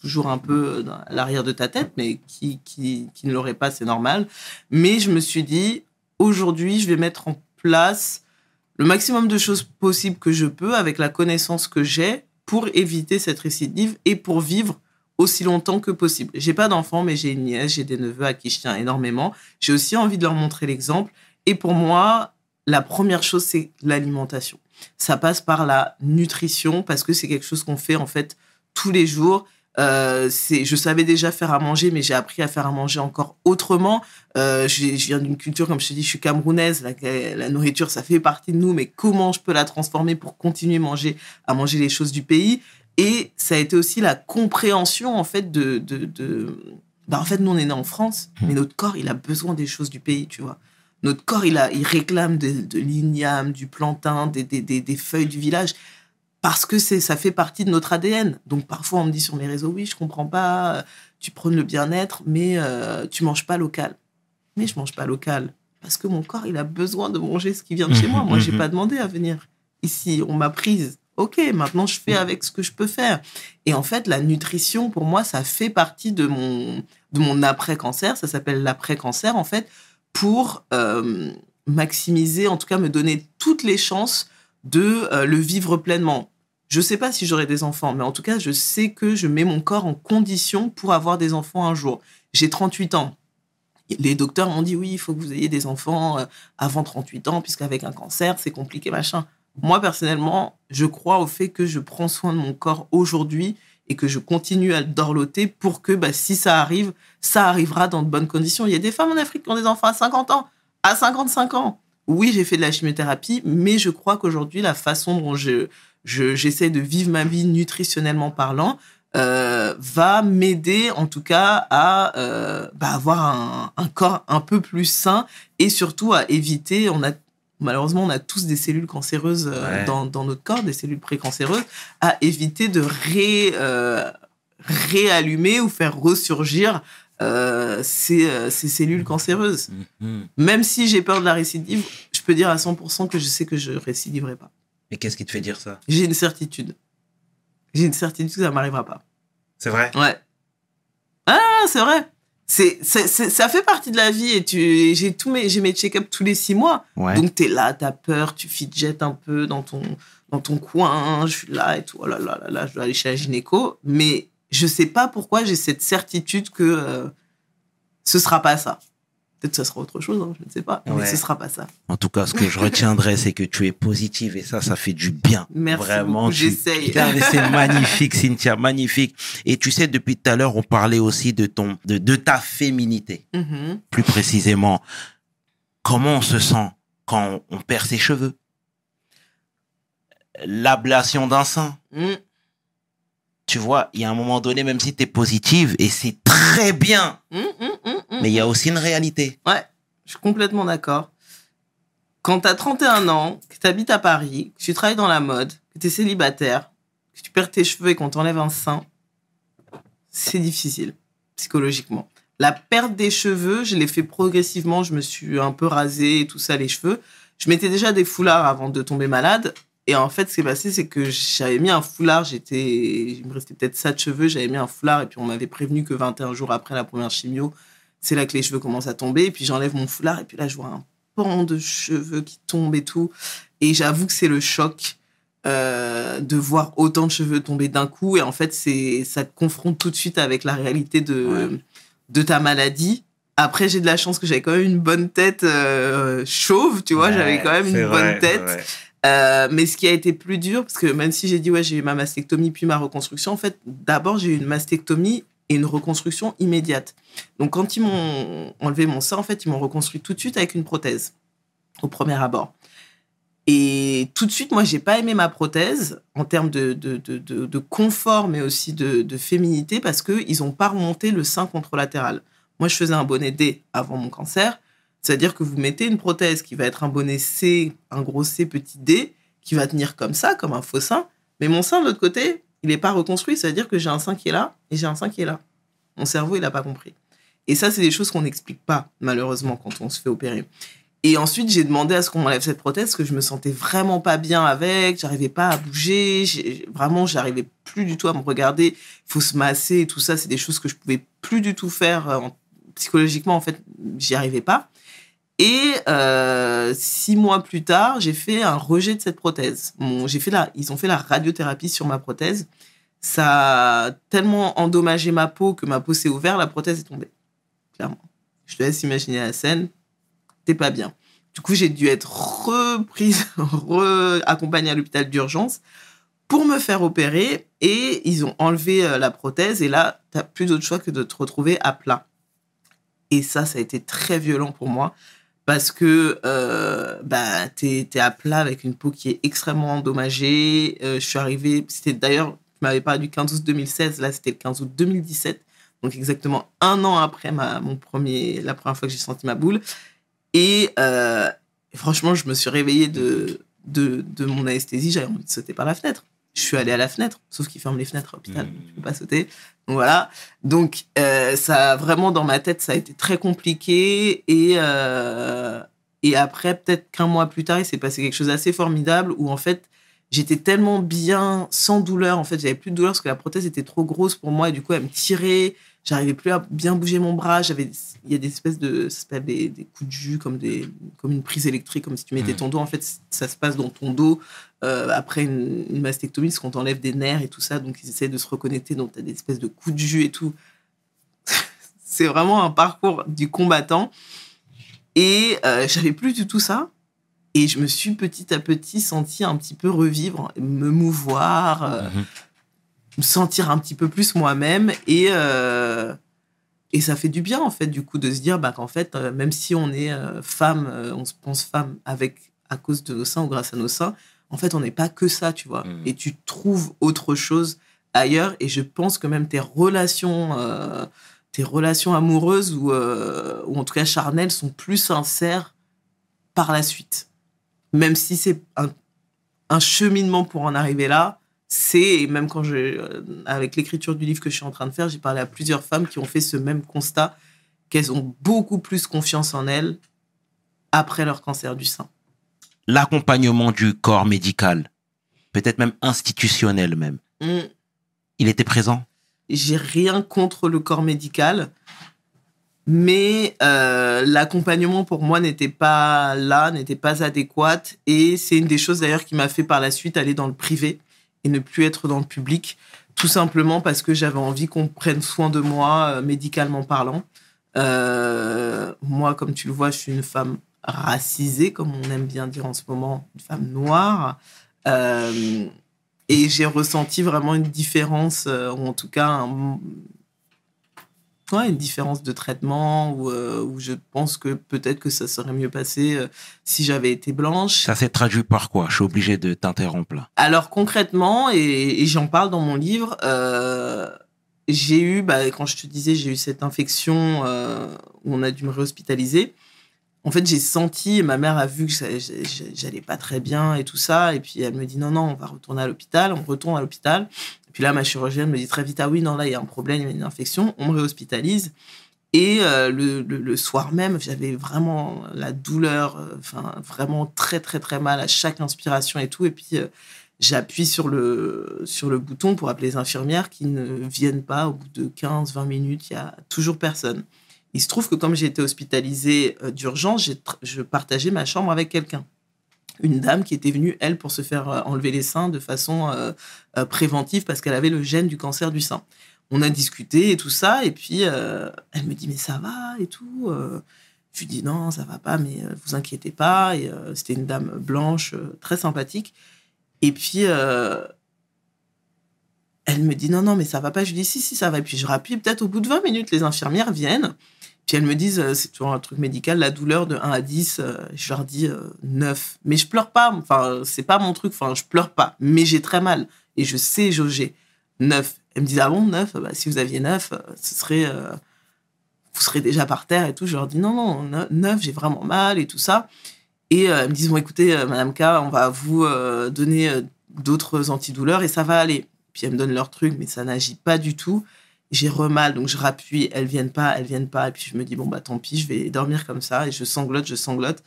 toujours un peu à l'arrière de ta tête, mais qui, qui, qui ne l'aurait pas, c'est normal. Mais je me suis dit, aujourd'hui, je vais mettre en place le maximum de choses possibles que je peux avec la connaissance que j'ai pour éviter cette récidive et pour vivre aussi longtemps que possible. J'ai pas d'enfants, mais j'ai une nièce, j'ai des neveux à qui je tiens énormément. J'ai aussi envie de leur montrer l'exemple. Et pour moi, la première chose, c'est l'alimentation. Ça passe par la nutrition parce que c'est quelque chose qu'on fait en fait tous les jours. Euh, c'est, je savais déjà faire à manger, mais j'ai appris à faire à manger encore autrement. Euh, je viens d'une culture, comme je te dis, je suis camerounaise. La, la nourriture, ça fait partie de nous, mais comment je peux la transformer pour continuer à manger, à manger les choses du pays? Et ça a été aussi la compréhension en fait de, de, de... Bah, en fait, nous on est né en France, mais notre corps il a besoin des choses du pays, tu vois. Notre corps il a, il réclame de, de l'igname, du plantain, des, des, des, des feuilles du village parce que c'est ça fait partie de notre ADN. Donc parfois on me dit sur mes réseaux oui je comprends pas, euh, tu prônes le bien-être mais euh, tu manges pas local. Mais je mange pas local parce que mon corps il a besoin de manger ce qui vient de chez moi. Moi j'ai Mhm. pas demandé à venir ici, on m'a prise. Ok, maintenant je fais avec ce que je peux faire. Et en fait la nutrition pour moi ça fait partie de mon de mon après cancer. Ça s'appelle l'après cancer en fait pour euh, maximiser, en tout cas me donner toutes les chances de euh, le vivre pleinement. Je sais pas si j'aurai des enfants, mais en tout cas, je sais que je mets mon corps en condition pour avoir des enfants un jour. J'ai 38 ans. Les docteurs m'ont dit oui, il faut que vous ayez des enfants euh, avant 38 ans, puisqu'avec un cancer, c'est compliqué, machin. Moi, personnellement, je crois au fait que je prends soin de mon corps aujourd'hui et que je continue à le dorloter pour que bah, si ça arrive, ça arrivera dans de bonnes conditions. Il y a des femmes en Afrique qui ont des enfants à 50 ans, à 55 ans. Oui, j'ai fait de la chimiothérapie, mais je crois qu'aujourd'hui, la façon dont je, je- j'essaie de vivre ma vie nutritionnellement parlant euh, va m'aider en tout cas à euh, bah, avoir un, un corps un peu plus sain et surtout à éviter, on a malheureusement on a tous des cellules cancéreuses euh, Ouais. dans, dans notre corps, des cellules précancéreuses, à éviter de ré, euh, réallumer ou faire ressurgir euh, ces, euh, ces cellules cancéreuses. Mhm. Même si j'ai peur de la récidive, je peux dire à 100% que je sais que je récidiverai pas. Mais qu'est-ce qui te fait dire ça? J'ai une certitude. J'ai une certitude que ça m'arrivera pas. C'est vrai? Ouais. Ah, c'est vrai. C'est, c'est, c'est- ça fait partie de la vie et tu, j'ai tous mes, j'ai mes check-up tous les six mois. Ouais. Donc t'es là, t'as peur, tu fidgettes un peu dans ton, dans ton coin, je suis là et tout, oh là là là là, je dois aller chez la gynéco. Mais je sais pas pourquoi j'ai cette certitude que euh, ce sera pas ça. Peut-être que ça sera autre chose, hein, je ne sais pas, mais Ouais. ce sera pas ça. En tout cas, ce que je retiendrai, c'est que tu es positive et ça, ça fait du bien. Merci Vraiment, beaucoup, tu- j'essaye. Mais c'est magnifique, Cynthia, magnifique. Et tu sais, depuis tout à l'heure, on parlait aussi de ton, de, de ta féminité. Mhm. Plus précisément, comment on se sent quand on perd ses cheveux? L'ablation d'un sein. Mm. Tu vois, il y a un moment donné, même si tu es positive, et c'est très bien, mm. Mais il y a aussi une réalité. Ouais, je suis complètement d'accord. Quand tu as 31 ans, que tu habites à Paris, que tu travailles dans la mode, que tu es célibataire, que tu perds tes cheveux et qu'on t'enlève un sein, c'est difficile psychologiquement. La perte des cheveux, je l'ai fait progressivement. Je me suis un peu rasé et tout ça, les cheveux. Je mettais déjà des foulards avant de tomber malade. Et en fait, ce qui s'est passé, c'est que j'avais mis un foulard. J'étais, il me restait peut-être ça de cheveux. J'avais mis un foulard et puis on m'avait prévenu que 21 jours après la première chimio, c'est là que les cheveux commencent à tomber. Et puis j'enlève mon foulard et puis là, je vois un pan de cheveux qui tombe et tout. Et j'avoue que c'est le choc euh, de voir autant de cheveux tomber d'un coup. Et en fait, c'est ça te confronte tout de suite avec la réalité de, Ouais. de ta maladie. Après, j'ai de la chance que j'avais quand même une bonne tête euh, chauve, tu vois. Ouais, j'avais quand même une vrai, bonne tête. Euh, mais ce qui a été plus dur, parce que même si j'ai dit, ouais, j'ai eu ma mastectomie puis ma reconstruction, en fait, d'abord, j'ai eu une mastectomie et une reconstruction immédiate. Donc, quand ils m'ont enlevé mon sein, en fait, ils m'ont reconstruit tout de suite avec une prothèse, au premier abord. Et tout de suite, moi, j'ai pas aimé ma prothèse en termes de, de, de, de, confort, mais aussi de, féminité, parce qu'ils ont pas remonté le sein contralatéral. Moi, je faisais un bonnet D avant mon cancer. C'est-à-dire que vous mettez une prothèse qui va être un bonnet C, un gros C petit D, qui va tenir comme ça, comme un faux sein, Mais mon sein, de l'autre côté, il n'est pas reconstruit. C'est-à-dire que j'ai un sein qui est là et j'ai un sein qui est là. Mon cerveau, il n'a pas compris. Et ça, c'est des choses qu'on n'explique pas, malheureusement, quand on se fait opérer. Et ensuite, j'ai demandé à ce qu'on m'enlève cette prothèse parce que je me sentais vraiment pas bien avec, j'arrivais pas à bouger, vraiment, j'arrivais plus du tout à me regarder. Il faut se masser et tout ça, c'est des choses que je pouvais plus du tout faire euh, en- psychologiquement, en fait, j'y arrivais pas. Et euh, six mois plus tard, j'ai fait un rejet de cette prothèse. J'ai fait la, ils ont fait la radiothérapie sur ma prothèse. Ça a tellement endommagé ma peau que ma peau s'est ouverte, la prothèse est tombée. Clairement. Je te laisse imaginer la scène. T'es pas bien. Du coup, j'ai dû être reprise, re-accompagnée à l'hôpital d'urgence pour me faire opérer et ils ont enlevé euh, la prothèse et là, t'as plus d'autre choix que de te retrouver à plat. Et ça, ça a été très violent pour moi parce que euh, bah, t'es es à plat avec une peau qui est extrêmement endommagée. Euh, je suis arrivée, c'était d'ailleurs, tu m'avais parlé du 15 août 2016, là c'était le 15 août 2017, donc exactement un an après ma, mon premier, la première fois que j'ai senti ma boule. Et euh, franchement, je me suis réveillée de, de, de mon anesthésie, j'avais envie de sauter par la fenêtre. Je suis allée à la fenêtre, sauf qu'ils ferment les fenêtres à l'hôpital, Mmh. tu peux pas sauter. Donc voilà. Donc euh, ça, vraiment dans ma tête, ça a été très compliqué. Et, euh, et après, peut-être qu'un mois plus tard, il s'est passé quelque chose d'assez formidable où en fait, j'étais tellement bien, sans douleur. En fait, j'avais plus de douleur parce que la prothèse était trop grosse pour moi et du coup, elle me tirait. J'arrivais plus à bien bouger mon bras. J'avais, il y a des espèces de, ça s'appelle des, des coups de jus, comme des, comme une prise électrique, comme si tu mettais Mhm. ton dos. En fait, ça se passe dans ton dos euh, après une, une mastectomie, parce qu'on t'enlève des nerfs et tout ça. Donc, ils essaient de se reconnecter. Donc, tu as des espèces de coups de jus et tout. C'est vraiment un parcours du combattant. Et euh, j'avais plus du tout ça. Et je me suis petit à petit senti un petit peu revivre, me mouvoir, euh, Mhm. Me sentir un petit peu plus moi-même. Et, euh, et ça fait du bien, en fait, du coup, de se dire bah, qu'en fait, euh, même si on est euh, femme, on se pense femme avec, à cause de nos seins ou grâce à nos seins, en fait, on n'est pas que ça, tu vois. Mhm. Et tu trouves autre chose ailleurs. Et je pense que même tes relations, tes relations amoureuses ou, ou en tout cas charnelles sont plus sincères par la suite. Même si c'est un, un cheminement pour en arriver là, c'est, et même quand je, euh, avec l'écriture du livre que je suis en train de faire, j'ai parlé à plusieurs femmes qui ont fait ce même constat, qu'elles ont beaucoup plus confiance en elles après leur cancer du sein. L'accompagnement du corps médical, peut-être même institutionnel même, Hmm. il était présent? J'ai rien contre le corps médical, mais euh, l'accompagnement pour moi n'était pas là, n'était pas adéquat. Et c'est une des choses d'ailleurs qui m'a fait par la suite aller dans le privé et ne plus être dans le public, tout simplement parce que j'avais envie qu'on prenne soin de moi, euh, médicalement parlant. Euh, moi, comme tu le vois, je suis une femme racisée, comme on aime bien dire en ce moment, une femme noire. Euh, et j'ai ressenti vraiment une différence, ou en tout cas ouais, une différence de traitement, euh, où je pense que peut-être que ça serait mieux passé euh, si j'avais été blanche? Ça s'est traduit par quoi? Je suis obligé de t'interrompre là. Alors concrètement, et, et j'en parle dans mon livre, euh, j'ai eu, bah, quand je te disais, j'ai eu cette infection où on a dû me réhospitaliser. En fait, j'ai senti, et ma mère a vu que j'allais pas très bien et tout ça. Et puis elle me dit non, non, on va retourner à l'hôpital. On retourne à l'hôpital. Puis là, ma chirurgienne me dit très vite ah oui, non, là, il y a un problème, il y a une infection. On me réhospitalise. Et euh, le, soir même, j'avais vraiment la douleur, euh, enfin, vraiment très, très, très mal à chaque inspiration et tout. Et puis, euh, j'appuie sur le, sur le bouton pour appeler les infirmières qui ne viennent pas au bout de 15, 20 minutes. Il y a toujours personne. Il se trouve que comme j'ai été hospitalisée d'urgence, je partageais ma chambre avec quelqu'un. Une dame qui était venue, elle, pour se faire euh, enlever les seins de façon euh, euh, préventive parce qu'elle avait le gène du cancer du sein. On a discuté et tout ça, et puis elle me dit Mais ça va et tout. je lui dis Non, ça va pas, mais vous inquiétez pas. Et c'était une dame blanche, très sympathique. Et puis, elle me dit non, non, mais ça va pas. Je lui dis si, si, ça va. Et puis je rappuie. Peut-être au bout de 20 minutes, les infirmières viennent. Puis elles me disent, euh, c'est toujours un truc médical, la douleur de 1 à 10. euh, je leur dis euh, 9. Mais je pleure pas. Enfin, c'est pas mon truc. Enfin, je pleure pas. Mais j'ai très mal. Et je sais jauger. 9. Elles me disent, ah bon, 9 bah, Si vous aviez 9, euh, ce serait. euh, vous serez déjà par terre et tout. Je leur dis non, non, 9, j'ai vraiment mal et tout ça. Et euh, elles me disent, bon, écoutez, euh, Madame K, on va vous euh, donner euh, d'autres antidouleurs et ça va aller. Puis elles me donnent leur truc, mais ça n'agit pas du tout. J'ai remal, donc je rappuie, elles viennent pas, elles viennent pas. Et puis je me dis, bon, bah tant pis, je vais dormir comme ça. Et je sanglote, je sanglote.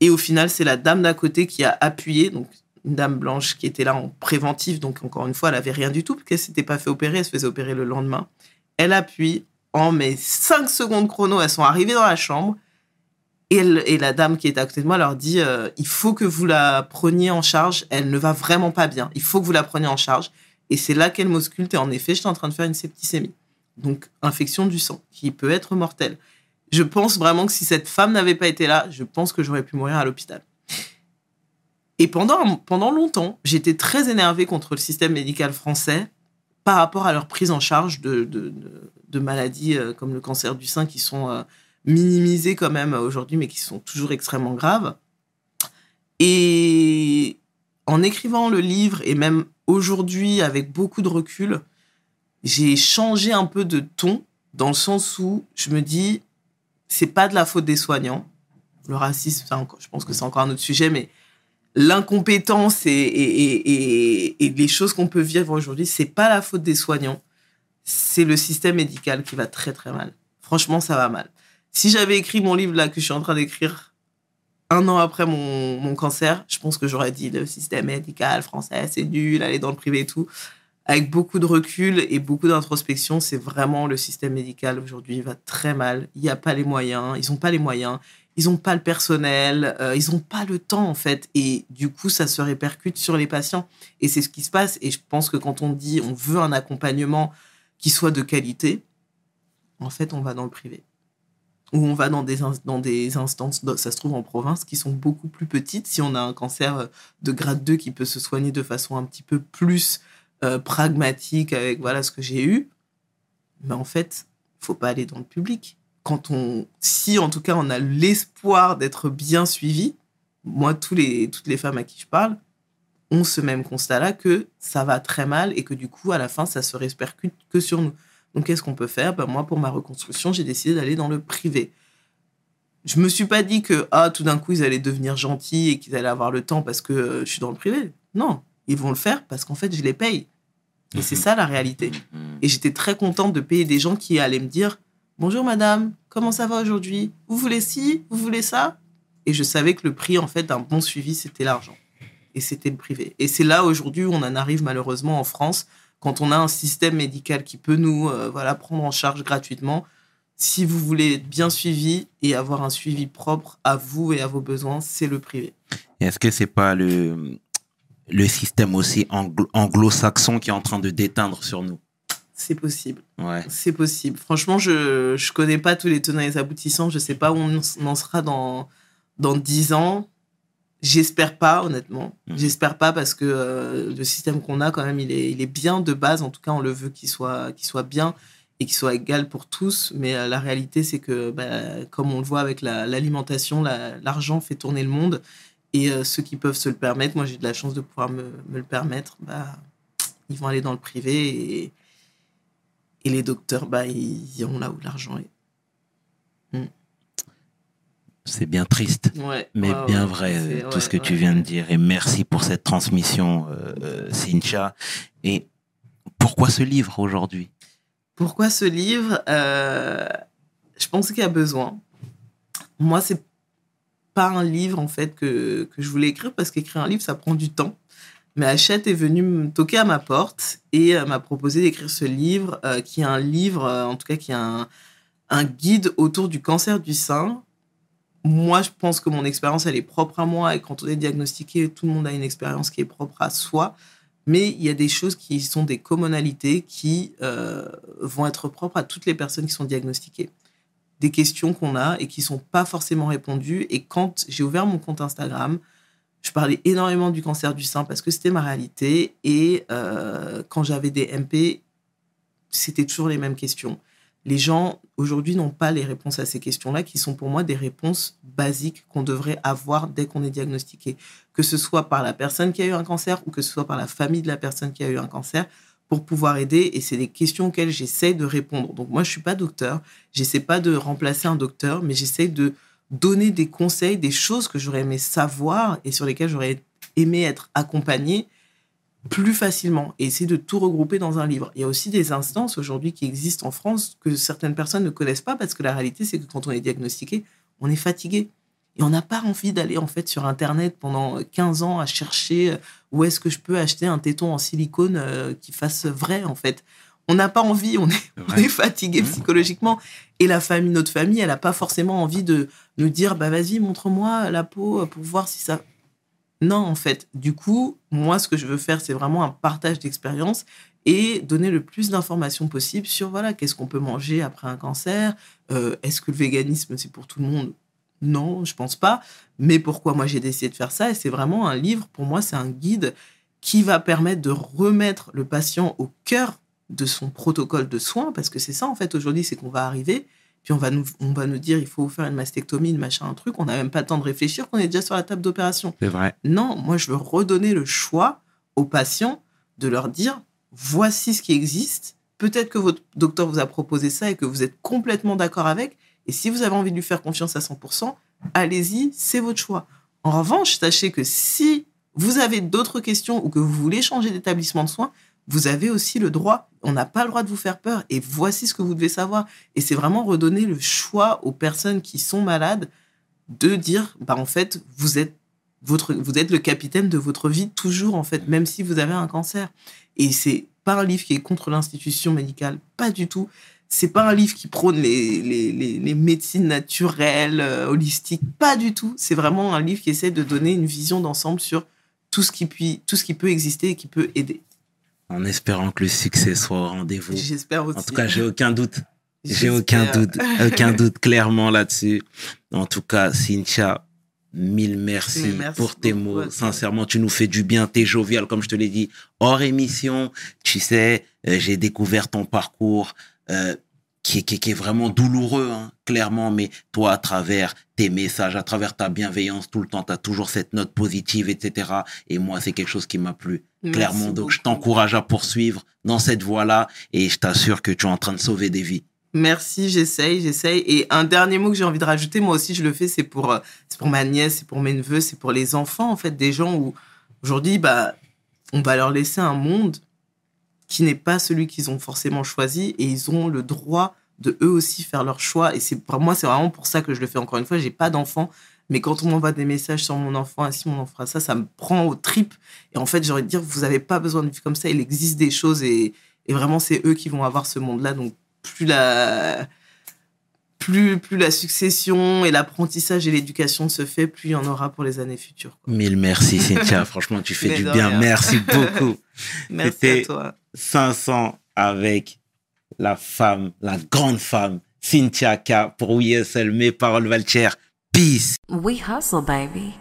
Et au final, c'est la dame d'à côté qui a appuyé, donc une dame blanche qui était là en préventif. Donc encore une fois, elle avait rien du tout, parce qu'elle s'était pas fait opérer, elle se faisait opérer le lendemain. Elle appuie, en mes 5 secondes chrono, elles sont arrivées dans la chambre. Et, elle- et la dame qui est à côté de moi leur dit euh, il faut que vous la preniez en charge. Elle ne va vraiment pas bien. Il faut que vous la preniez en charge. Et c'est là qu'elle m'ausculte. Et en effet, j'étais en train de faire une septicémie. Donc, infection du sang, qui peut être mortelle. Je pense vraiment que si cette femme n'avait pas été là, je pense que j'aurais pu mourir à l'hôpital. Et pendant, pendant longtemps, j'étais très énervée contre le système médical français par rapport à leur prise en charge de, de, maladies euh, comme le cancer du sein qui sont euh, minimisées quand même aujourd'hui, mais qui sont toujours extrêmement graves. Et en écrivant le livre, et même aujourd'hui avec beaucoup de recul, j'ai changé un peu de ton dans le sens où je me dis, c'est pas de la faute des soignants. Le racisme, je pense que c'est encore un autre sujet, mais l'incompétence et- et les choses qu'on peut vivre aujourd'hui, c'est pas la faute des soignants. C'est le système médical qui va très très mal. Franchement, ça va mal. Si j'avais écrit mon livre là que je suis en train d'écrire un an après mon, mon cancer, je pense que j'aurais dit le système médical français, c'est nul, aller dans le privé et tout. Avec beaucoup de recul et beaucoup d'introspection, c'est vraiment le système médical aujourd'hui va très mal. Il n'y a pas les moyens, ils n'ont pas les moyens, ils n'ont pas le personnel, euh, ils n'ont pas le temps en fait. Et du coup, ça se répercute sur les patients. Et c'est ce qui se passe. Et je pense que quand on dit on veut un accompagnement qui soit de qualité, en fait, on va dans le privé. Ou on va dans des, dans des instances, ça se trouve en province, qui sont beaucoup plus petites. Si on a un cancer euh, de grade 2 qui peut se soigner de façon un petit peu plus euh, pragmatique avec voilà ce que j'ai eu, mais en fait, faut pas aller dans le public. Quand on, si en tout cas on a l'espoir d'être bien suivi, moi les, toutes les femmes à qui je parle ont ce même constat-là que ça va très mal et que du coup à la fin ça se répercute que sur nous. Donc qu'est-ce qu'on peut faire? Ben, Moi pour ma reconstruction j'ai décidé d'aller dans le privé. Je me suis pas dit que ah tout d'un coup ils allaient devenir gentils et qu'ils allaient avoir le temps parce que euh, je suis dans le privé. Non, ils vont le faire parce qu'en fait je les paye. Et c'est ça la réalité. Mhm. Et j'étais très contente de payer des gens qui allaient me dire Bonjour madame, comment ça va aujourd'hui? Vous voulez ci? Vous voulez ça Et je savais que le prix en fait d'un bon suivi, c'était l'argent. Et c'était le privé. Et c'est là aujourd'hui où on en arrive malheureusement en France, quand on a un système médical qui peut nous euh, voilà, prendre en charge gratuitement. Si vous voulez être bien suivi et avoir un suivi propre à vous et à vos besoins, c'est le privé. Est-ce que c'est pas le, le système aussi anglo- anglo-saxon qui est en train de déteindre sur nous? C'est possible. Ouais. C'est possible. Franchement, je ne connais pas tous les tenants et les aboutissants. Je sais pas où on en sera dans, dans 10 ans. J'espère pas, honnêtement. Mhm. J'espère pas parce que euh, le système qu'on a, quand même, il est, il est bien de base. En tout cas, on le veut qu'il soit, qu'il soit bien et qu'il soit égal pour tous. Mais euh, la réalité, c'est que, bah, comme on le voit avec la- l'alimentation, la- l'argent fait tourner le monde. Et euh, ceux qui peuvent se le permettre, moi j'ai de la chance de pouvoir me, me le permettre, bah, ils vont aller dans le privé et, et les docteurs, bah, ils iront là où l'argent est. C'est bien triste. Ouais, Mais ouais, bien ouais. vrai, euh, tout ce que tu viens de dire. Et merci pour cette transmission, euh, euh, Cynthia. Et pourquoi ce livre aujourd'hui? Pourquoi ce livre? Euh, Je pense qu'il y a besoin. Moi, c'est pas un livre en fait que, que je voulais écrire parce qu'écrire un livre, ça prend du temps. Mais Hachette est venue me toquer à ma porte et euh, m'a proposé d'écrire ce livre, qui est un livre, en tout cas, qui est un, un guide autour du cancer du sein. Moi, je pense que mon expérience, elle est propre à moi et quand on est diagnostiqué, tout le monde a une expérience qui est propre à soi. Mais il y a des choses qui sont des commonalités qui euh, vont être propres à toutes les personnes qui sont diagnostiquées. Des questions qu'on a et qui sont pas forcément répondues. Et quand j'ai ouvert mon compte Instagram, je parlais énormément du cancer du sein parce que c'était ma réalité. Et euh, quand j'avais des MP, c'était toujours les mêmes questions. Les gens aujourd'hui n'ont pas les réponses à ces questions-là, qui sont pour moi des réponses basiques qu'on devrait avoir dès qu'on est diagnostiqué que ce soit par la personne qui a eu un cancer ou que ce soit par la famille de la personne qui a eu un cancer, pour pouvoir aider. Et c'est des questions auxquelles j'essaie de répondre. Donc moi, je suis pas docteur, j'essaie pas de remplacer un docteur, mais j'essaie de donner des conseils, des choses que j'aurais aimé savoir et sur lesquelles j'aurais aimé être accompagnée. Plus facilement et essayer de tout regrouper dans un livre. Il y a aussi des instances aujourd'hui qui existent en France que certaines personnes ne connaissent pas parce que la réalité, c'est que quand on est diagnostiqué, on est fatigué. Et on n'a pas envie d'aller en fait sur Internet pendant 15 ans à chercher euh, où est-ce que je peux acheter un téton en silicone euh, qui fasse vrai en fait. On n'a pas envie, on est, on est fatigué Mmh. psychologiquement. Et la famille, notre famille, elle n'a pas forcément envie de nous dire, bah vas-y, montre-moi la peau pour voir si ça... Non, en fait. Du coup, moi, ce que je veux faire, c'est vraiment un partage d'expérience et donner le plus d'informations possible sur, voilà, qu'est-ce qu'on peut manger après un cancer Euh, Est-ce que le véganisme, c'est pour tout le monde? Non, je pense pas. Mais pourquoi moi, j'ai décidé de faire ça? Et c'est vraiment un livre, pour moi, c'est un guide qui va permettre de remettre le patient au cœur de son protocole de soins, parce que c'est ça, en fait, aujourd'hui, c'est qu'on va arriver, puis on va, nous, on va nous dire, il faut faire une mastectomie, une machin, un truc, on n'a même pas le temps de réfléchir, qu'on est déjà sur la table d'opération. C'est vrai. Non, moi, je veux redonner le choix aux patients de leur dire, voici ce qui existe, peut-être que votre docteur vous a proposé ça et que vous êtes complètement d'accord avec, et si vous avez envie de lui faire confiance à 100%, allez-y, c'est votre choix. En revanche, sachez que si vous avez d'autres questions ou que vous voulez changer d'établissement de soins, vous avez aussi le droit. On n'a pas le droit de vous faire peur. Et voici ce que vous devez savoir. Et c'est vraiment redonner le choix aux personnes qui sont malades de dire, bah, en fait, vous êtes, votre, vous êtes le capitaine de votre vie toujours, en fait, même si vous avez un cancer. Et c'est pas un livre qui est contre l'institution médicale, pas du tout. C'est pas un livre qui prône les, les, les, médecines naturelles, euh, holistiques, pas du tout. C'est vraiment un livre qui essaie de donner une vision d'ensemble sur tout ce, qui puis, tout ce qui peut exister et qui peut aider. En espérant que le succès soit au rendez-vous. J'espère aussi. En tout cas, j'ai aucun doute. J'ai aucun doute, aucun doute clairement là-dessus. En tout cas, Cynthia, mille merci, pour tes mots. Sincèrement, tu nous fais du bien. T'es jovial, comme je te l'ai dit, hors émission. Tu sais, euh, j'ai découvert ton parcours euh, qui est vraiment douloureux, hein, clairement. Mais toi, à travers tes messages, à travers ta bienveillance, tout le temps, tu as toujours cette note positive, etc. Et moi, c'est quelque chose qui m'a plu clairement. Merci Donc, je t'encourage à poursuivre dans cette voie-là et je t'assure que tu es en train de sauver des vies. Merci, j'essaye, j'essaye. Et un dernier mot que j'ai envie de rajouter, moi aussi je le fais, c'est pour, euh, pour ma nièce, c'est pour mes neveux, c'est pour les enfants, en fait, des gens où aujourd'hui, bah, on va leur laisser un monde qui n'est pas celui qu'ils ont forcément choisi et ils ont le droit de eux aussi faire leur choix. Et c'est pour moi, c'est vraiment pour ça que je le fais. Encore une fois, j'ai pas d'enfant, mais quand on m'envoie des messages sur mon enfant, ah, si mon enfant ça, ça me prend aux tripes. Et en fait, j'ai envie de dire, vous avez pas besoin de vivre comme ça. Il existe des choses et, et vraiment, c'est eux qui vont avoir ce monde-là. Donc, plus la, plus, plus la succession et l'apprentissage et l'éducation se fait, plus il y en aura pour les années futures. quoi. Mille merci, Cynthia. Franchement, tu fais Mais du bien. rien. Merci beaucoup. Merci à toi. 500 avec la femme, la grande femme, Cynthia K. Pour WSL, mes paroles valent cher. Peace. We hustle, baby.